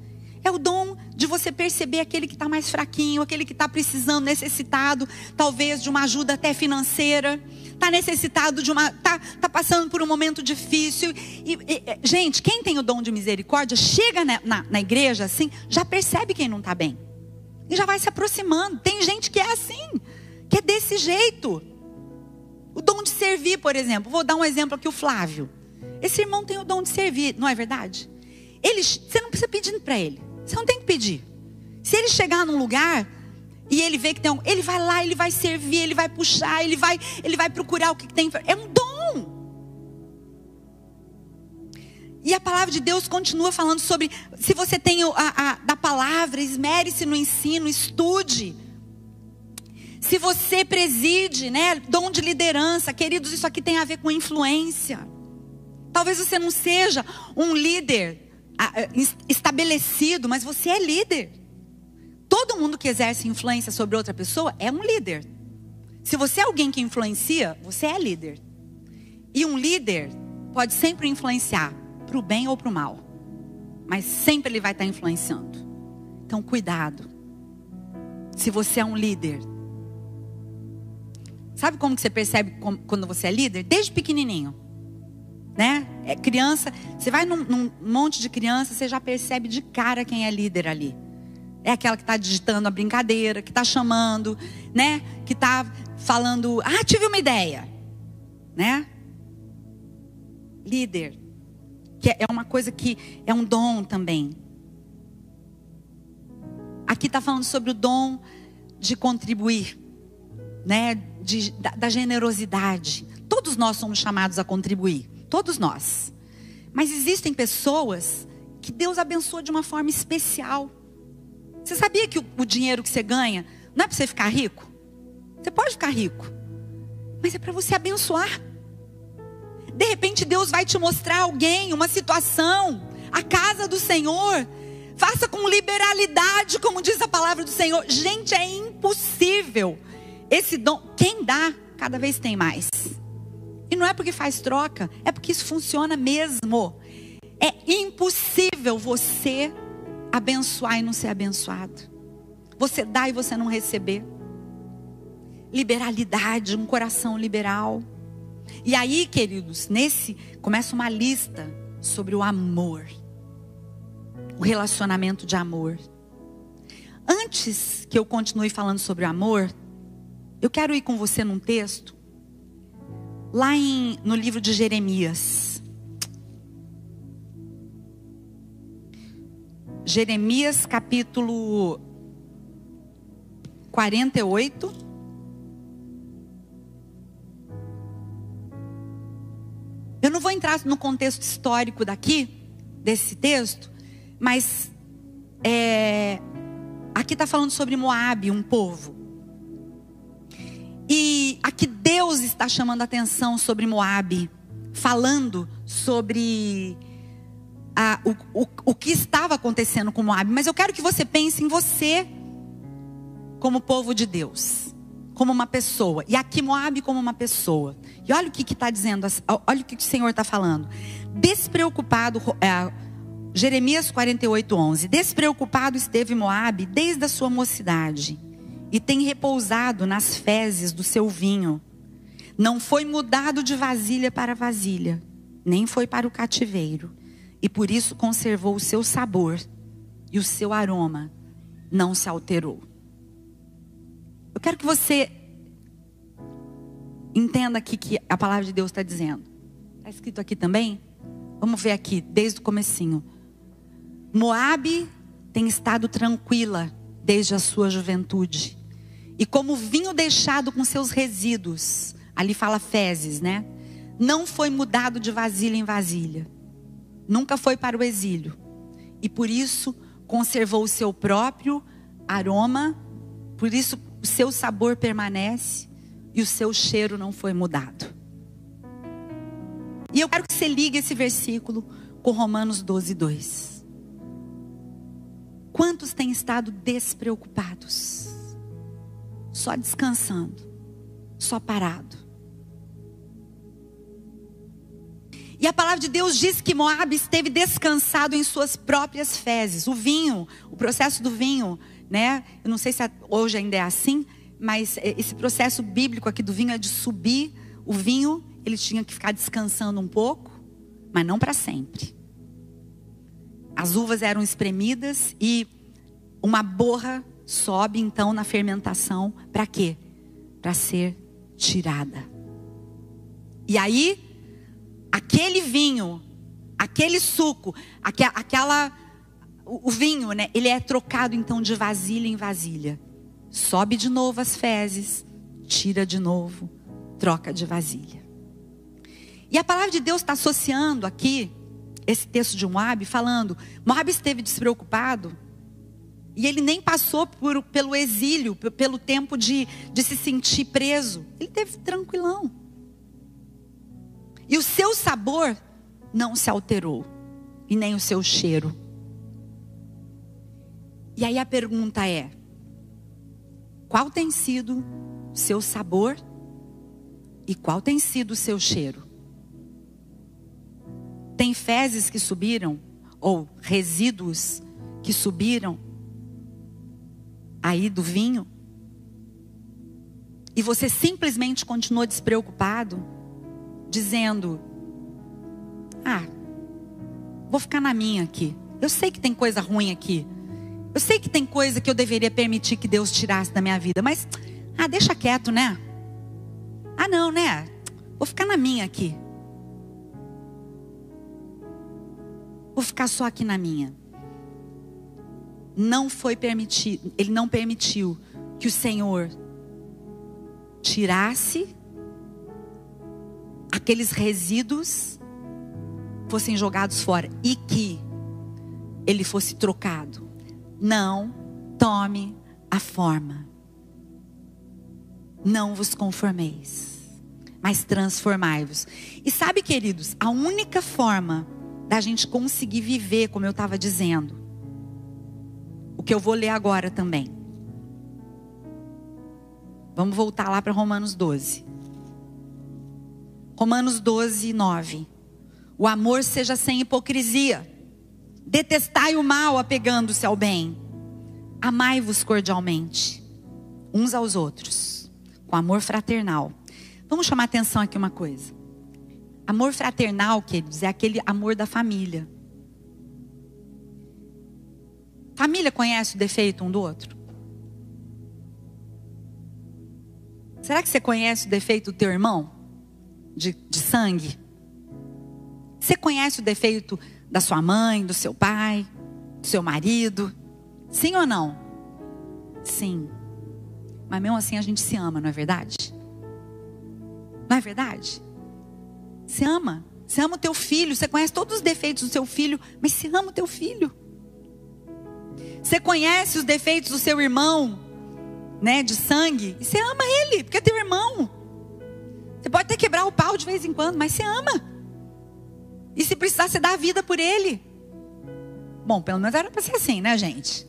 É o dom de você perceber aquele que está mais fraquinho, aquele que está precisando, necessitado, talvez de uma ajuda até financeira, está necessitado de uma, está tá passando por um momento difícil. E, e, gente, quem tem o dom de misericórdia chega na, na, na igreja assim, já percebe quem não está bem e já vai se aproximando. Tem gente que é assim, que é desse jeito. O dom de servir, por exemplo. Vou dar um exemplo aqui, o Flávio. Esse irmão tem o dom de servir, não é verdade? Ele, você não precisa pedir para ele. Você não tem que pedir. Se ele chegar num lugar e ele vê que tem um, ele vai lá, ele vai servir, ele vai puxar, ele vai, ele vai procurar o que tem. É um dom. E a palavra de Deus continua falando sobre se você tem a, a da palavra, esmere-se no ensino, estude. Se você preside, né, dom de liderança, queridos, isso aqui tem a ver com influência. Talvez você não seja um líder ah, eh, estabelecido, mas você é líder. Todo mundo que exerce influência sobre outra pessoa é um líder. Se você é alguém que influencia, você é líder. E um líder pode sempre influenciar para o bem ou para o mal, mas sempre ele vai estar influenciando. Então, cuidado. Se você é um líder, sabe como que você percebe quando você é líder? Desde pequenininho né? É criança, você vai num, num, monte de criança, você já percebe de cara quem é líder ali. É aquela que está digitando a brincadeira, que está chamando, né? Que está falando, ah, tive uma ideia, né? Líder, que é uma coisa que é um dom também. Aqui está falando sobre o dom de contribuir, né? De, da, da generosidade. Todos nós somos chamados a contribuir. Todos nós. Mas existem pessoas que Deus abençoa de uma forma especial. Você sabia que o, o dinheiro que você ganha não é para você ficar rico? Você pode ficar rico, mas é para você abençoar. De repente Deus vai te mostrar alguém, uma situação, a casa do Senhor. Faça com liberalidade, como diz a palavra do Senhor. Gente, é impossível. Esse dom, quem dá, cada vez tem mais. E não é porque faz troca, é porque isso funciona mesmo. É impossível você abençoar e não ser abençoado. Você dá e você não receber. Liberalidade, um coração liberal. E aí, queridos, nesse começa uma lista sobre o amor. O relacionamento de amor. Antes que eu continue falando sobre o amor, eu quero ir com você num texto lá em, no livro de Jeremias. Jeremias capítulo 48. Eu não vou entrar no contexto histórico daqui, desse texto, mas é, aqui está falando sobre Moab, um povo. E aqui Deus está chamando atenção sobre Moabe, falando sobre a, o, o, o que estava acontecendo com Moabe. Mas eu quero que você pense em você como povo de Deus, como uma pessoa. E aqui Moabe como uma pessoa. E olha o que está dizendo, olha o que o Senhor está falando. Despreocupado, é, Jeremias 48, 11. Despreocupado esteve Moabe desde a sua mocidade, e tem repousado nas fezes do seu vinho. Não foi mudado de vasilha para vasilha, nem foi para o cativeiro, e por isso conservou o seu sabor e o seu aroma não se alterou. Eu quero que você entenda aqui que a palavra de Deus está dizendo. Está escrito aqui também? Vamos ver aqui, desde o comecinho. Moabe tem estado tranquila desde a sua juventude. E como vinho deixado com seus resíduos, ali fala fezes, né? Não foi mudado de vasilha em vasilha. Nunca foi para o exílio. E por isso conservou o seu próprio aroma, por isso o seu sabor permanece e o seu cheiro não foi mudado. E eu quero que você ligue esse versículo com Romanos 12, 2. Quantos têm estado despreocupados? Só descansando, só parado. E a palavra de Deus diz que Moab esteve descansado em suas próprias fezes. O vinho, o processo do vinho, né? Eu não sei se hoje ainda é assim, mas esse processo bíblico aqui do vinho é de subir o vinho, ele tinha que ficar descansando um pouco, mas não para sempre. As uvas eram espremidas e uma borra sobe então na fermentação para quê? Para ser tirada. E aí, aquele vinho, aquele suco, aquela o vinho, né? Ele é trocado então de vasilha em vasilha. Sobe de novo as fezes, tira de novo, troca de vasilha. E a palavra de Deus está associando aqui esse texto de Moab, falando: Moab esteve despreocupado e ele nem passou por, pelo exílio, pelo tempo de, de se sentir preso. Ele teve tranquilão. E o seu sabor não se alterou, e nem o seu cheiro. E aí a pergunta é: qual tem sido o seu sabor e qual tem sido o seu cheiro? Tem fezes que subiram ou resíduos que subiram aí do vinho? E você simplesmente continuou despreocupado, dizendo: Ah, vou ficar na minha aqui. Eu sei que tem coisa ruim aqui. Eu sei que tem coisa que eu deveria permitir que Deus tirasse da minha vida, mas ah, deixa quieto, né? Ah, não, né? Vou ficar na minha aqui. Vou ficar só aqui na minha. Não foi permitido, ele não permitiu que o Senhor tirasse aqueles resíduos fossem jogados fora e que ele fosse trocado não tome a forma. Não vos conformeis, mas transformai-vos. E sabe, queridos, a única forma da gente conseguir viver, como eu estava dizendo, o que eu vou ler agora também. Vamos voltar lá para Romanos 12. Romanos 12, 9. O amor seja sem hipocrisia. Detestai o mal apegando-se ao bem. Amai-vos cordialmente, uns aos outros, com amor fraternal. Vamos chamar atenção aqui uma coisa. Amor fraternal, queridos, é aquele amor da família. Família conhece o defeito um do outro? Será que você conhece o defeito do teu irmão? De, de sangue? Você conhece o defeito da sua mãe, do seu pai, do seu marido? Sim ou não? Sim. Mas mesmo assim a gente se ama, não é verdade? Não é verdade? Você ama. Você ama o teu filho, você conhece todos os defeitos do seu filho, mas você ama o teu filho. Você conhece os defeitos do seu irmão, né, de sangue, e você ama ele, porque é teu irmão. Pode até quebrar o pau de vez em quando, mas você ama. E se precisar, você dá a vida por ele. Bom, pelo menos era para ser assim, né, gente?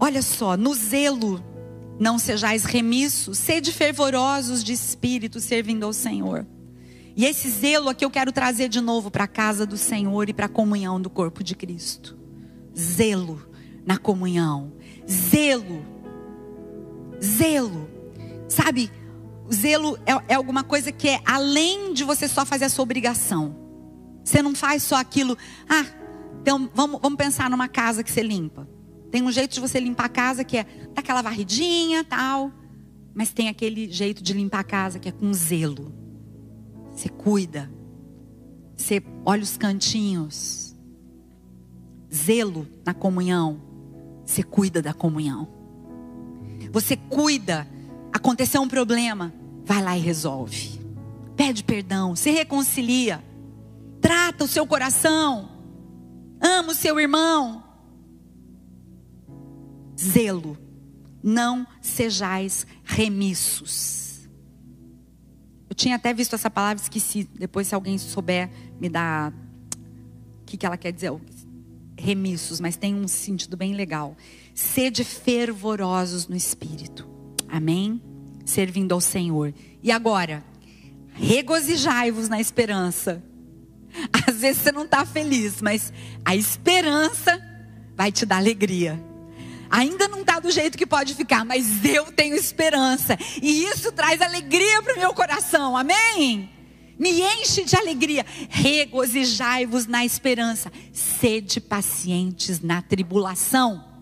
Olha só, no zelo não sejais remissos, sede fervorosos de espírito, servindo ao Senhor. E esse zelo aqui eu quero trazer de novo para a casa do Senhor e para a comunhão do corpo de Cristo. Zelo na comunhão. Zelo. Zelo. Sabe, zelo é, é alguma coisa que é além de você só fazer a sua obrigação. Você não faz só aquilo. Ah, então vamos, vamos pensar numa casa que você limpa. Tem um jeito de você limpar a casa que é dar aquela varridinha, tal. Mas tem aquele jeito de limpar a casa que é com zelo. Você cuida. Você olha os cantinhos. Zelo na comunhão. Você cuida da comunhão. Você cuida. Aconteceu um problema. Vai lá e resolve. Pede perdão. Se reconcilia. Trata o seu coração. Ama o seu irmão. Zelo não sejais remissos. Eu tinha até visto essa palavra, esqueci. Depois, se alguém souber, me dá o que, que ela quer dizer. Remissos, mas tem um sentido bem legal. Sede fervorosos no espírito. Amém? Servindo ao Senhor. E agora, regozijai-vos na esperança. Às vezes você não está feliz, mas a esperança vai te dar alegria. Ainda não está do jeito que pode ficar, mas eu tenho esperança. E isso traz alegria para o meu coração. Amém? Me enche de alegria. Regozijai-vos na esperança. Sede pacientes na tribulação.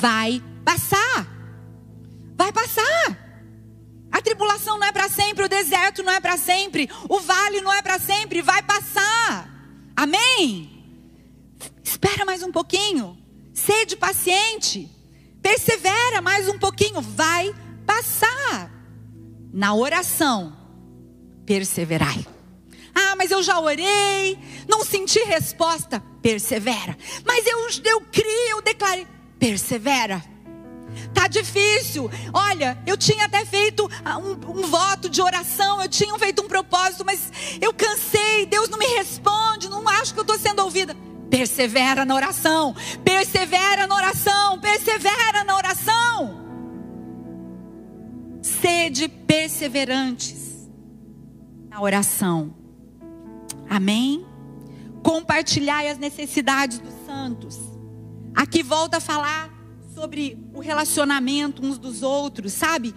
Vai passar. Vai passar. A tribulação não é para sempre, o deserto não é para sempre, o vale não é para sempre, vai passar. Amém? Espera mais um pouquinho. Sede paciente. Persevera mais um pouquinho. Vai passar. Na oração, perseverai. Ah, mas eu já orei, não senti resposta. Persevera. Mas eu, eu criei, eu declarei. Persevera. Tá difícil. Olha, eu tinha até feito ah, um, um, voto de oração, eu tinha feito um propósito, mas eu cansei. Deus não me responde, não acho que eu estou sendo ouvida. Persevera na oração, persevera na oração, persevera na oração. Sede perseverantes na oração. Amém? Compartilhai as necessidades dos santos. Aqui volta a falar sobre o relacionamento uns dos outros, sabe?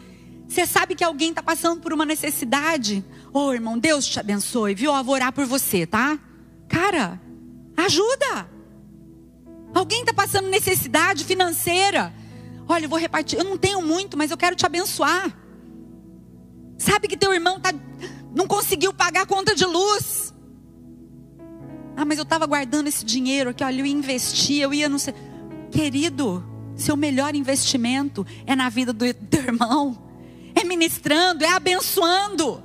Você sabe que alguém está passando por uma necessidade. Ô oh, irmão, Deus te abençoe, viu? Eu vou orar por você, tá? Cara, Ajuda. Alguém está passando necessidade financeira. Olha, eu vou repartir. Eu não tenho muito, mas eu quero te abençoar. Sabe que teu irmão tá, não conseguiu pagar a conta de luz. Ah, mas eu estava guardando esse dinheiro aqui, olha, eu ia investir, eu ia não sei. Querido, seu melhor investimento é na vida do teu irmão, é ministrando, é abençoando.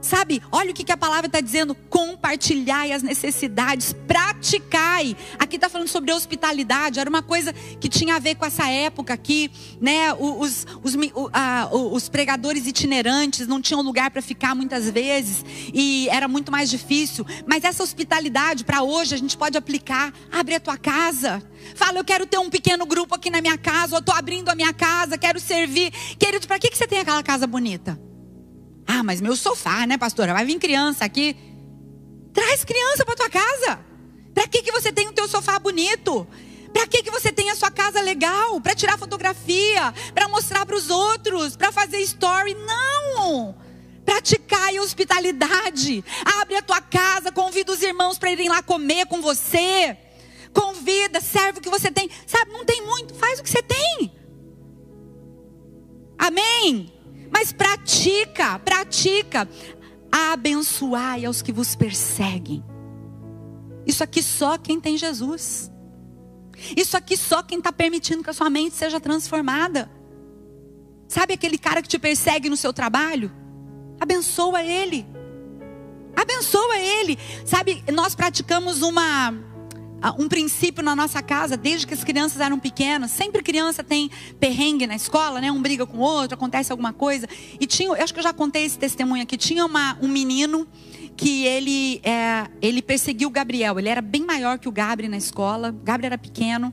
Sabe, olha o que, a palavra está dizendo: compartilhai as necessidades, praticai. Aqui está falando sobre hospitalidade, era uma coisa que tinha a ver com essa época aqui, né? Os, os, os pregadores itinerantes não tinham lugar para ficar muitas vezes, e era muito mais difícil. Mas essa hospitalidade, para hoje, a gente pode aplicar. Abre a tua casa. Fala, eu quero ter um pequeno grupo aqui na minha casa, eu estou abrindo a minha casa, quero servir. Querido, para que, que você tem aquela casa bonita? Ah, mas meu sofá, né, pastora? Vai vir criança aqui. Traz criança para tua casa. Para que, que você tem o teu sofá bonito? Para que, que você tem a sua casa legal? Para tirar fotografia? Para mostrar para os outros? Para fazer story? Não! Praticar a hospitalidade. Abre a tua casa, convida os irmãos para irem lá comer com você. Convida, serve o que você tem. Sabe, não tem muito, faz o que você tem. Amém? Mas pratica, pratica. Abençoai aos que vos perseguem. Isso aqui só quem tem Jesus. Isso aqui só quem está permitindo que a sua mente seja transformada. Sabe aquele cara que te persegue no seu trabalho? Abençoa ele. Abençoa ele. Sabe, nós praticamos uma um princípio na nossa casa, desde que as crianças eram pequenas. Sempre criança tem perrengue na escola, né? Um briga com o outro, acontece alguma coisa. E tinha, eu acho que eu já contei esse testemunho aqui. Tinha uma, um menino que ele, é, ele perseguiu o Gabriel. Ele era bem maior que o Gabriel na escola. O Gabriel era pequeno.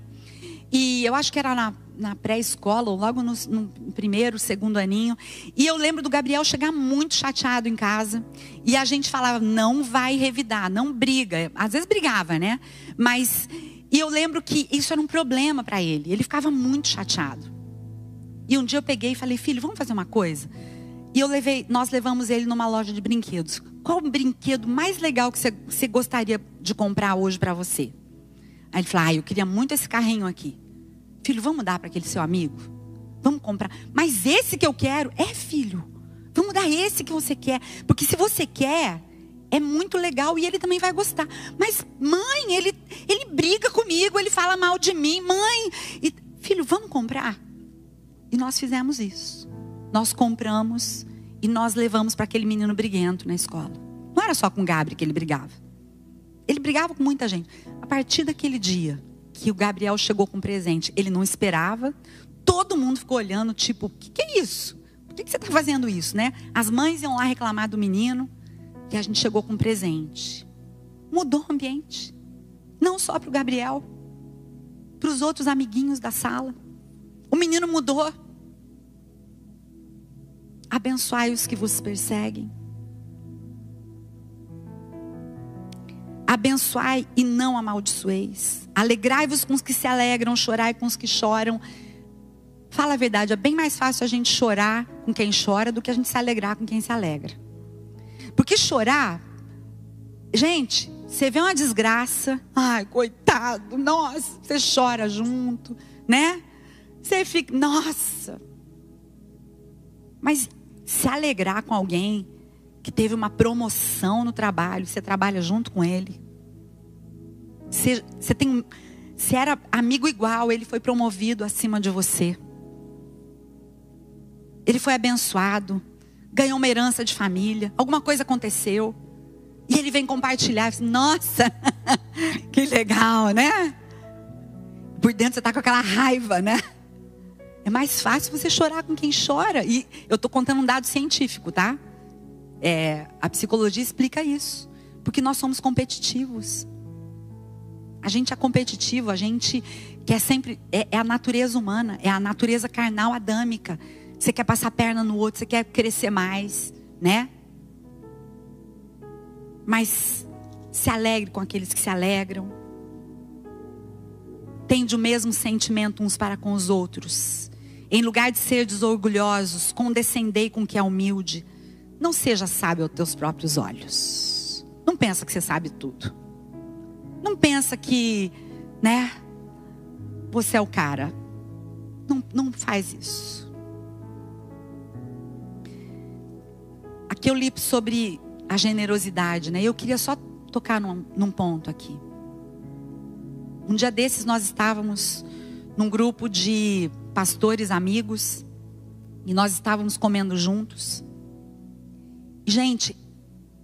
E eu acho que era na na pré-escola, ou logo no, no, primeiro, segundo aninho. E eu lembro do Gabriel chegar muito chateado em casa. E a gente falava, não vai revidar, não briga. Às vezes brigava, né? Mas. E eu lembro que isso era um problema para ele. Ele ficava muito chateado. E um dia eu peguei e falei, filho, vamos fazer uma coisa? E eu levei, nós levamos ele numa loja de brinquedos. Qual o brinquedo mais legal que você, você gostaria de comprar hoje para você? Aí ele falou: Ah, eu queria muito esse carrinho aqui. Filho, vamos dar para aquele seu amigo? Vamos comprar. Mas esse que eu quero é, filho. Vamos dar esse que você quer. Porque se você quer, é muito legal e ele também vai gostar. Mas, mãe, ele, ele briga comigo, ele fala mal de mim. Mãe, e, filho, vamos comprar? E nós fizemos isso. Nós compramos e nós levamos para aquele menino briguento na escola. Não era só com o Gabriel que ele brigava. Ele brigava com muita gente. A partir daquele dia que o Gabriel chegou com presente, ele não esperava. Todo mundo ficou olhando, tipo, o que, que, é isso? Por que, que você está fazendo isso, né? As mães iam lá reclamar do menino e a gente chegou com presente. Mudou o ambiente. Não só para o Gabriel, para os outros amiguinhos da sala. O menino mudou. Abençoai os que vos perseguem. Abençoai e não amaldiçoeis. Alegrai-vos com os que se alegram, chorai com os que choram. Fala a verdade, é bem mais fácil a gente chorar com quem chora do que a gente se alegrar com quem se alegra. Porque chorar, gente, você vê uma desgraça, ai, coitado, nossa, você chora junto, né? Você fica, nossa. Mas se alegrar com alguém que teve uma promoção no trabalho, você trabalha junto com ele. Você, você tem, você era amigo igual, ele foi promovido acima de você. Ele foi abençoado, ganhou uma herança de família, alguma coisa aconteceu. E ele vem compartilhar, nossa, que legal, né? Por dentro você está com aquela raiva, né? É mais fácil você chorar com quem chora. E eu estou contando um dado científico, tá? É, a psicologia explica isso. Porque nós somos competitivos. A gente é competitivo, a gente quer sempre. É, é, a natureza humana, é a natureza carnal adâmica. Você quer passar a perna no outro, você quer crescer mais, né? Mas se alegre com aqueles que se alegram. Tende o mesmo sentimento uns para com os outros. Em lugar de ser desorgulhosos, condescendei com o que é humilde. Não seja sábio aos teus próprios olhos. Não pensa que você sabe tudo. Não pensa que, né? Você é o cara. Não, não faz isso. Aqui eu li sobre a generosidade, né? Eu queria só tocar num, num ponto aqui. Um dia desses nós estávamos num grupo de pastores amigos e nós estávamos comendo juntos. Gente,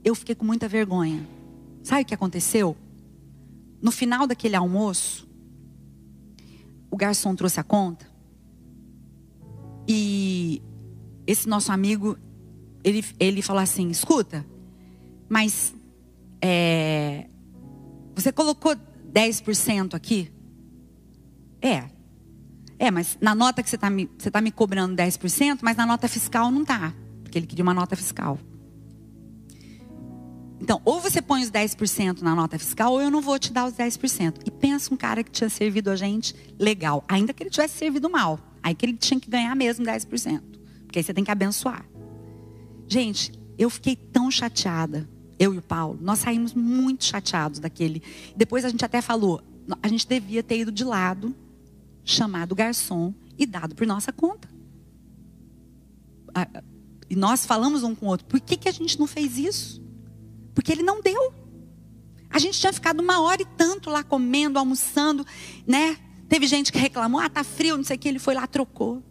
eu fiquei com muita vergonha. Sabe o que aconteceu? No final daquele almoço, o garçom trouxe a conta. E esse nosso amigo, ele, ele falou assim: escuta, mas é, você colocou 10% aqui? É. É, mas na nota que você está me, você tá me cobrando 10%, mas na nota fiscal não está. Porque ele queria uma nota fiscal. Então, ou você põe os 10% na nota fiscal, ou eu não vou te dar os 10%. E pensa um cara que tinha servido a gente legal, ainda que ele tivesse servido mal. Aí que ele tinha que ganhar mesmo 10%. Porque aí você tem que abençoar. Gente, eu fiquei tão chateada, eu e o Paulo. Nós saímos muito chateados daquele. Depois a gente até falou, a gente devia ter ido de lado, chamado o garçom e dado por nossa conta. E nós falamos um com o outro, por que, que a gente não fez isso? Porque ele não deu. A gente tinha ficado uma hora e tanto lá comendo, almoçando, né? Teve gente que reclamou, ah, tá frio, não sei o que, ele foi lá, trocou.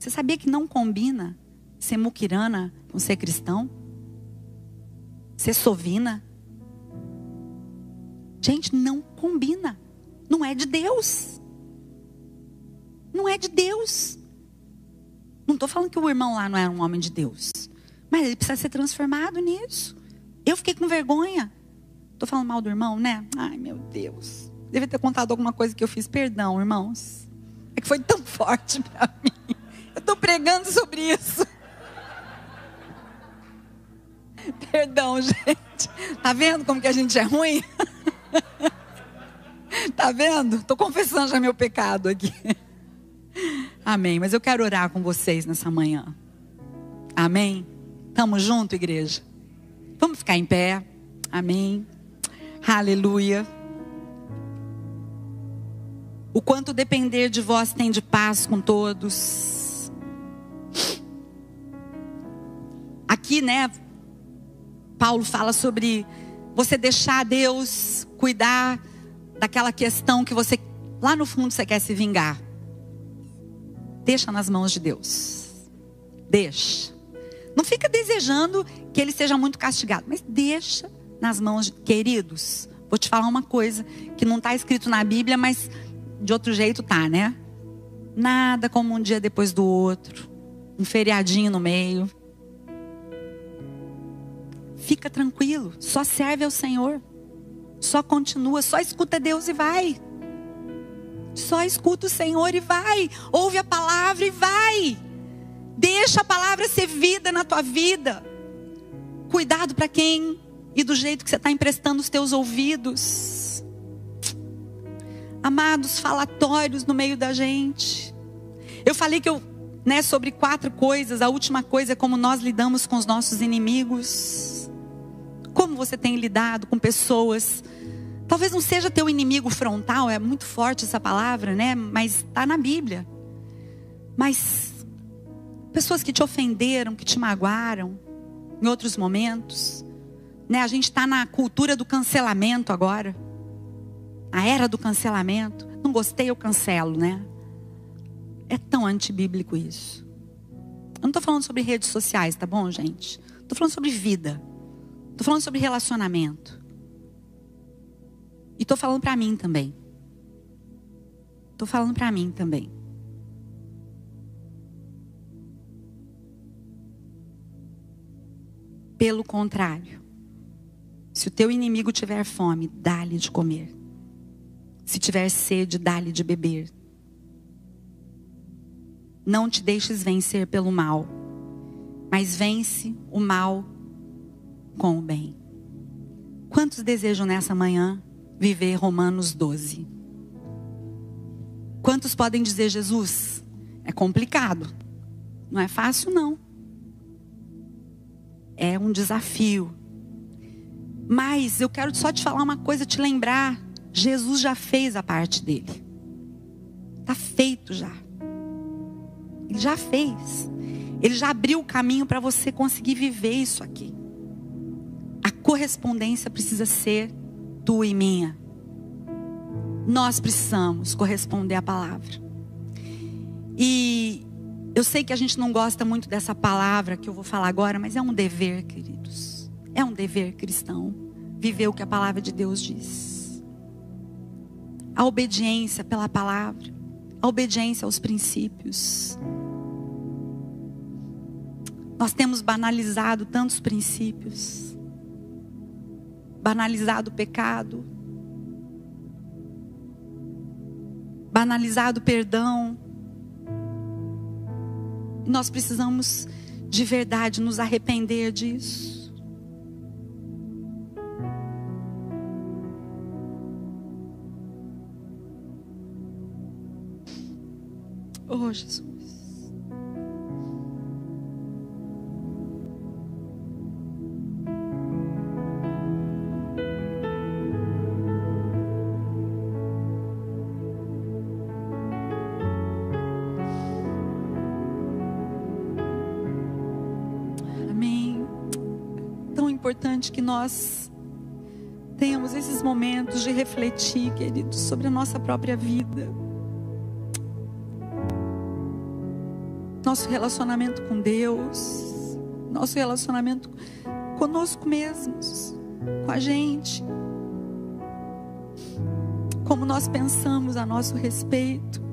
Você sabia que não combina ser muquirana com ser cristão? Ser sovina? Gente, não combina. Não é de Deus. Não é de Deus. Não estou falando que o irmão lá não é um homem de Deus. Mas ele precisa ser transformado nisso. Eu fiquei com vergonha. Estou falando mal do irmão, né? Ai, meu Deus. Deve ter contado alguma coisa que eu fiz. Perdão, irmãos. É que foi tão forte para mim. Eu estou pregando sobre isso. Perdão, gente. Tá vendo como que a gente é ruim? Tá vendo? Estou confessando já meu pecado aqui. Amém. Mas eu quero orar com vocês nessa manhã. Amém. Tamo junto, igreja. Vamos ficar em pé. Amém. Aleluia. O quanto depender de vós tem de paz com todos. Aqui, né, Paulo fala sobre você deixar Deus cuidar daquela questão que você lá no fundo você quer se vingar. Deixa nas mãos de Deus. Deixa. Não fica desejando que ele seja muito castigado, mas deixa nas mãos de queridos. Vou te falar uma coisa que não está escrito na Bíblia, mas de outro jeito tá, né? Nada como um dia depois do outro, um feriadinho no meio. Fica tranquilo, só serve ao Senhor. Só continua, só escuta Deus e vai. Só escuta o Senhor e vai. Ouve a palavra e vai. Deixa a palavra ser vida na tua vida. Cuidado para quem e do jeito que você está emprestando os teus ouvidos. Amados, falatórios no meio da gente. Eu falei que eu, né, sobre quatro coisas. A última coisa é como nós lidamos com os nossos inimigos. Como você tem lidado com pessoas? Talvez não seja teu inimigo frontal, é muito forte essa palavra, né? Mas está na Bíblia. Mas pessoas que te ofenderam, que te magoaram, em outros momentos, né? A gente está na cultura do cancelamento agora, a era do cancelamento. Não gostei, eu cancelo, né? É tão antibíblico isso. Eu não estou falando sobre redes sociais, tá bom, gente? Estou falando sobre vida. Estou falando sobre relacionamento. E estou falando para mim também. Estou falando para mim também. Pelo contrário, se o teu inimigo tiver fome, dá-lhe de comer. Se tiver sede, dá-lhe de beber. Não te deixes vencer pelo mal, mas vence o mal com o bem. Quantos desejam nessa manhã viver Romanos 12? Quantos podem dizer, Jesus, é complicado, não é fácil não. É um desafio. Mas eu quero só te falar uma coisa, te lembrar. Jesus já fez a parte dele. Está feito já. Ele já fez. Ele já abriu o caminho para você conseguir viver isso aqui correspondência precisa ser tua e minha. Nós precisamos corresponder à palavra. E eu sei que a gente não gosta muito dessa palavra que eu vou falar agora, mas é um dever, queridos. É um dever cristão viver o que a palavra de Deus diz. A obediência pela palavra, a obediência aos princípios. Nós temos banalizado tantos princípios banalizado o pecado, banalizado o perdão. Nós precisamos de verdade nos arrepender disso. Oh, Jesus. Importante que nós tenhamos esses momentos de refletir, queridos, sobre a nossa própria vida. Nosso relacionamento com Deus, nosso relacionamento conosco mesmos, com a gente. Como nós pensamos a nosso respeito.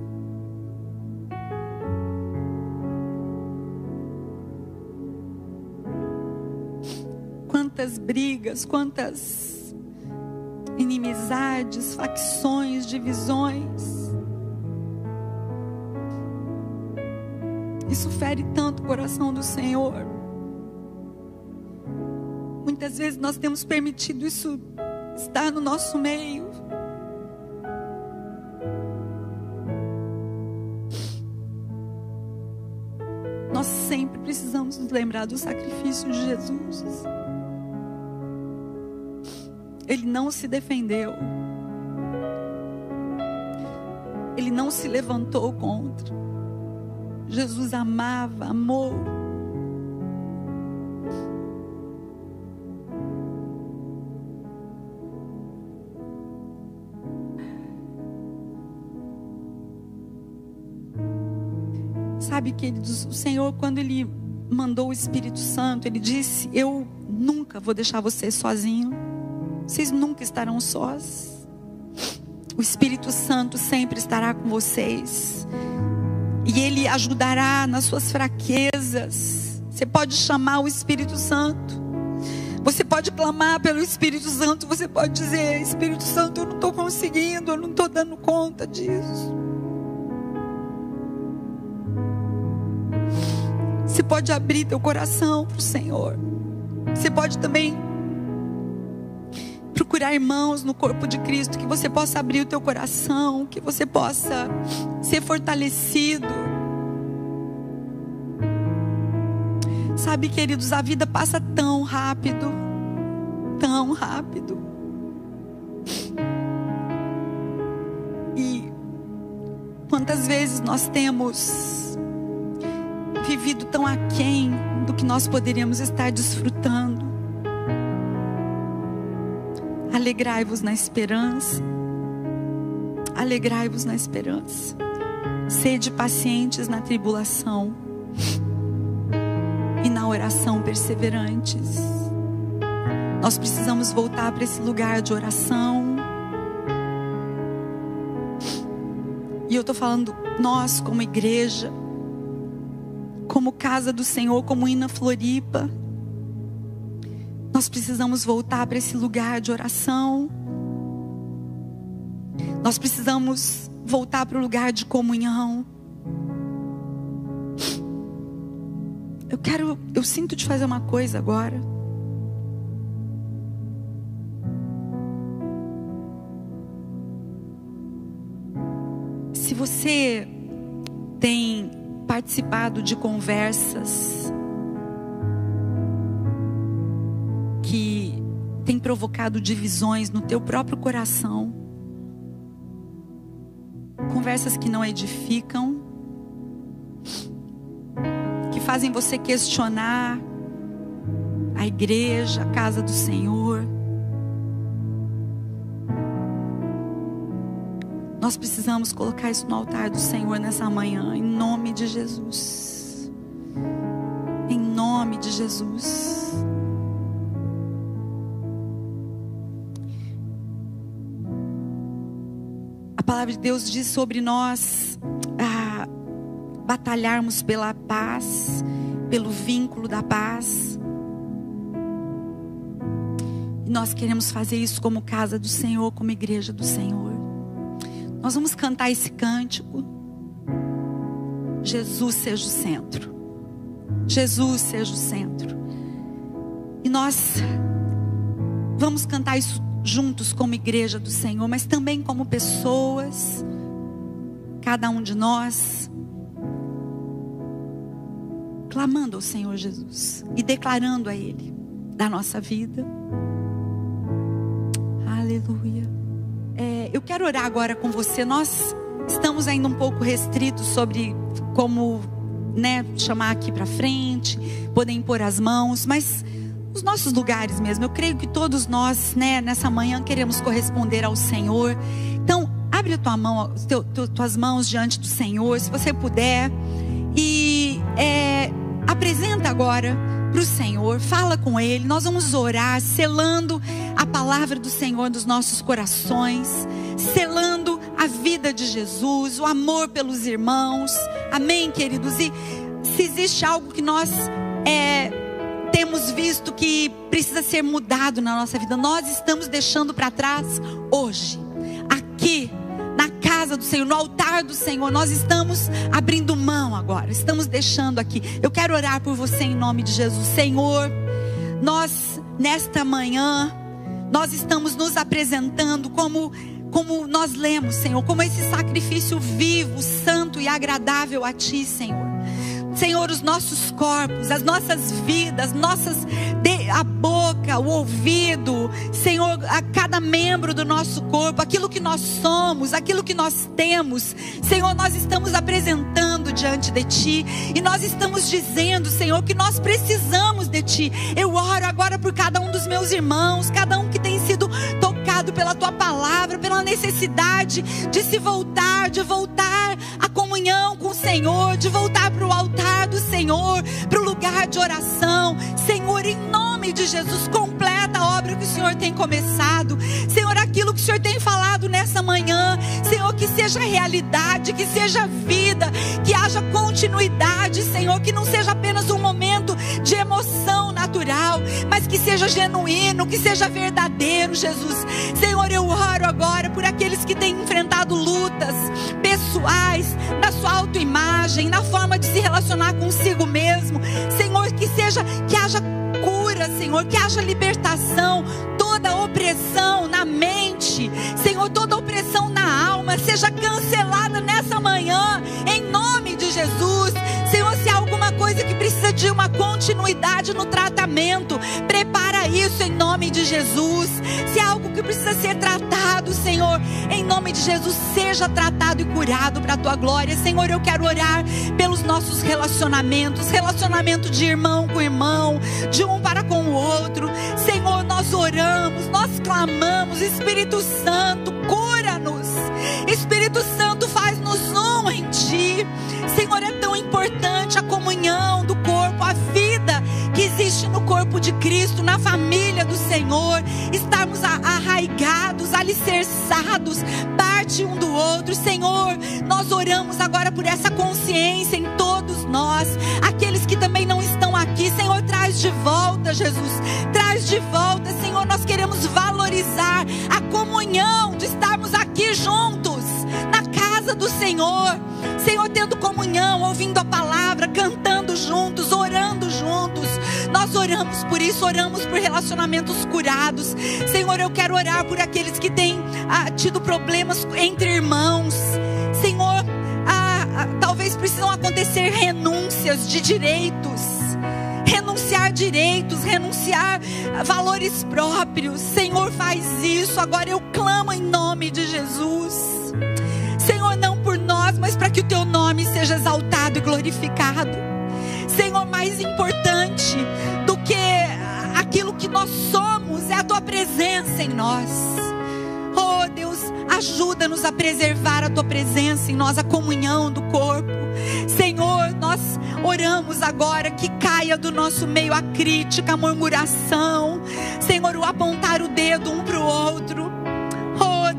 Quantas brigas, quantas inimizades facções, divisões. Isso fere tanto o coração do Senhor. Muitas vezes nós temos permitido isso estar no nosso meio. Nós sempre precisamos nos lembrar do sacrifício de Jesus. Ele não se defendeu. Ele não se levantou contra. Jesus amava, amou. Sabe, queridos, o Senhor, quando Ele mandou o Espírito Santo, Ele disse: Eu nunca vou deixar vocês sozinhos. Vocês nunca estarão sós. O Espírito Santo sempre estará com vocês. E Ele ajudará nas suas fraquezas. Você pode chamar o Espírito Santo. Você pode clamar pelo Espírito Santo. Você pode dizer: Espírito Santo, eu não estou conseguindo, eu não estou dando conta disso. Você pode abrir teu coração para o Senhor. Você pode também procurar irmãos no corpo de Cristo, que você possa abrir o teu coração, que você possa ser fortalecido. Sabe, queridos, a vida passa tão rápido, tão rápido. E quantas vezes nós temos vivido tão aquém do que nós poderíamos estar desfrutando. Alegrai-vos na esperança. Alegrai-vos na esperança. Sede pacientes na tribulação e na oração perseverantes. Nós precisamos voltar para esse lugar de oração. E eu estou falando, nós, como igreja, como casa do Senhor, como Ina Floripa, nós precisamos voltar para esse lugar de oração. Nós precisamos voltar para o lugar de comunhão. Eu quero, eu sinto de fazer uma coisa agora. Se você tem participado de conversas provocado divisões no teu próprio coração. Conversas que não edificam, que fazem você questionar a igreja, a casa do Senhor. Nós precisamos colocar isso no altar do Senhor nessa manhã, em nome de Jesus. Em nome de Jesus. Palavra de Deus diz sobre nós ah, batalharmos pela paz, pelo vínculo da paz. E nós queremos fazer isso como casa do Senhor, como igreja do Senhor. Nós vamos cantar esse cântico. Jesus seja o centro. Jesus seja o centro. E nós vamos cantar isso juntos como igreja do Senhor, mas também como pessoas, cada um de nós, clamando ao Senhor Jesus e declarando a Ele da nossa vida. Aleluia. É, eu quero orar agora com você. Nós estamos ainda um pouco restritos sobre como né, chamar aqui para frente, poder impor as mãos, mas os nossos lugares mesmo. Eu creio que todos nós, né, nessa manhã queremos corresponder ao Senhor. Então, abre a tua mão, teu, teu, tuas mãos diante do Senhor, se você puder, e é, apresenta agora para o Senhor, fala com Ele. Nós vamos orar, selando a palavra do Senhor nos nossos corações, selando a vida de Jesus, o amor pelos irmãos. Amém, queridos? E se existe algo que nós é, temos visto que precisa ser mudado na nossa vida, nós estamos deixando para trás hoje, aqui, na casa do Senhor, no altar do Senhor, nós estamos abrindo mão agora, estamos deixando aqui. Eu quero orar por você em nome de Jesus, Senhor. Nós, nesta manhã, nós estamos nos apresentando como como nós lemos, Senhor, como esse sacrifício vivo, santo e agradável a Ti, Senhor. Senhor, os nossos corpos, as nossas vidas, nossas a boca, o ouvido, Senhor, a cada membro do nosso corpo, aquilo que nós somos, aquilo que nós temos, Senhor, nós estamos apresentando diante de Ti e nós estamos dizendo, Senhor, que nós precisamos de Ti. Eu oro agora por cada um dos meus irmãos, cada um que tem sido pela Tua palavra, pela necessidade de se voltar, de voltar à comunhão com o Senhor, de voltar para o altar do Senhor, para o lugar de oração, Senhor, em nome de Jesus, completa a obra que o Senhor tem começado. Senhor, aquilo que o Senhor tem falado nessa manhã, Senhor, que seja realidade, que seja vida, que haja continuidade, Senhor, que não seja apenas um momento de emoção natural, seja genuíno, que seja verdadeiro, Jesus. Senhor, eu oro agora por aqueles que têm enfrentado lutas pessoais, na sua autoimagem, na forma de se relacionar consigo mesmo. Senhor, que seja, que haja cura, Senhor, que haja libertação, toda opressão na mente, Senhor, toda opressão na alma, seja cancelada nessa manhã, em nome de Jesus. Senhor, se que precisa de uma continuidade no tratamento, prepara isso em nome de Jesus. Se há algo que precisa ser tratado, Senhor, em nome de Jesus, seja tratado e curado para a tua glória. Senhor, eu quero orar pelos nossos relacionamentos, relacionamento de irmão com irmão, de um para com o outro. Senhor, nós oramos, nós clamamos, Espírito Santo, cura-nos. Espírito Santo, faz-nos um em ti. Importante a comunhão do corpo, a vida que existe no corpo de Cristo, na família do Senhor, estarmos arraigados, alicerçados, parte um do outro. Senhor, nós oramos agora por essa consciência em todos nós, aqueles que também não estão aqui. Senhor, traz de volta, Jesus, traz de volta, Senhor. Nós queremos valorizar a comunhão de estarmos aqui juntos, casa do Senhor. Senhor, tendo comunhão, ouvindo a palavra, cantando juntos, orando juntos. Nós oramos por isso, oramos por relacionamentos curados. Senhor, eu quero orar por aqueles que têm ah, tido problemas entre irmãos. Senhor, ah, ah, talvez precisam acontecer renúncias de direitos. Renunciar direitos, renunciar valores próprios. Senhor, faz isso. Agora eu clamo em nome de Jesus. Senhor, não por nós, mas para que o teu nome seja exaltado e glorificado. Senhor, mais importante do que aquilo que nós somos é a tua presença em nós. Oh Deus, ajuda-nos a preservar a tua presença em nós, a comunhão do corpo. Senhor, nós oramos agora que caia do nosso meio a crítica, a murmuração. Senhor, o apontar o dedo um para o outro.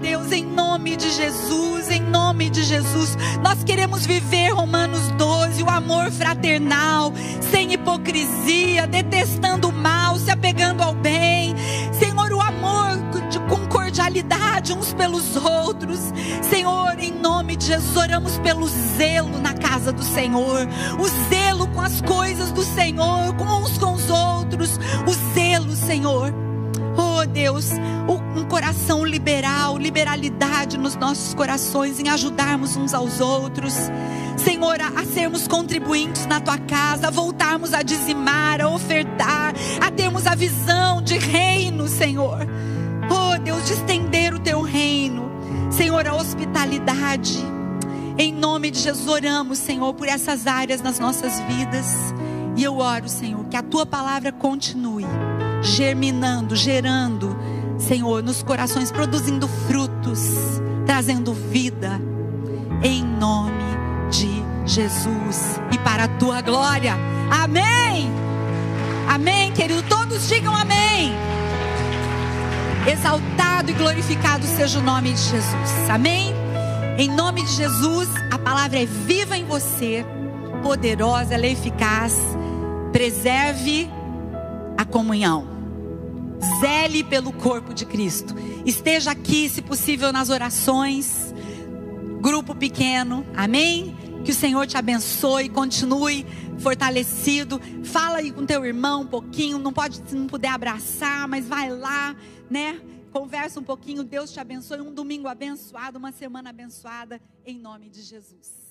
Deus, em nome de Jesus, em nome de Jesus, nós queremos viver Romanos 12, o amor fraternal, sem hipocrisia, detestando o mal, se apegando ao bem. Senhor, o amor com cordialidade uns pelos outros. Senhor, em nome de Jesus, oramos pelo zelo na casa do Senhor, o zelo com as coisas do Senhor, com uns com os outros, o zelo, Senhor. Deus, um coração liberal, liberalidade nos nossos corações em ajudarmos uns aos outros. Senhor, a, a, sermos contribuintes na tua casa, a voltarmos a dizimar, a ofertar, a termos a visão de reino, Senhor. Oh Deus, de estender o teu reino. Senhor, a hospitalidade. Em nome de Jesus, oramos, Senhor, por essas áreas nas nossas vidas. E eu oro, Senhor, que a tua palavra continue germinando, gerando, Senhor, nos corações, produzindo frutos, trazendo vida, em nome de Jesus e para a tua glória. Amém. Amém, querido. Todos digam amém. Exaltado e glorificado seja o nome de Jesus. Amém. Em nome de Jesus, a palavra é viva em você, poderosa, ela é eficaz. Preserve comunhão. Zele pelo corpo de Cristo. Esteja aqui, se possível, nas orações. Grupo pequeno. Amém? Que o Senhor te abençoe, continue fortalecido. Fala aí com teu irmão um pouquinho, não pode se não puder abraçar, mas vai lá, né? Conversa um pouquinho, Deus te abençoe, um domingo abençoado, uma semana abençoada em nome de Jesus.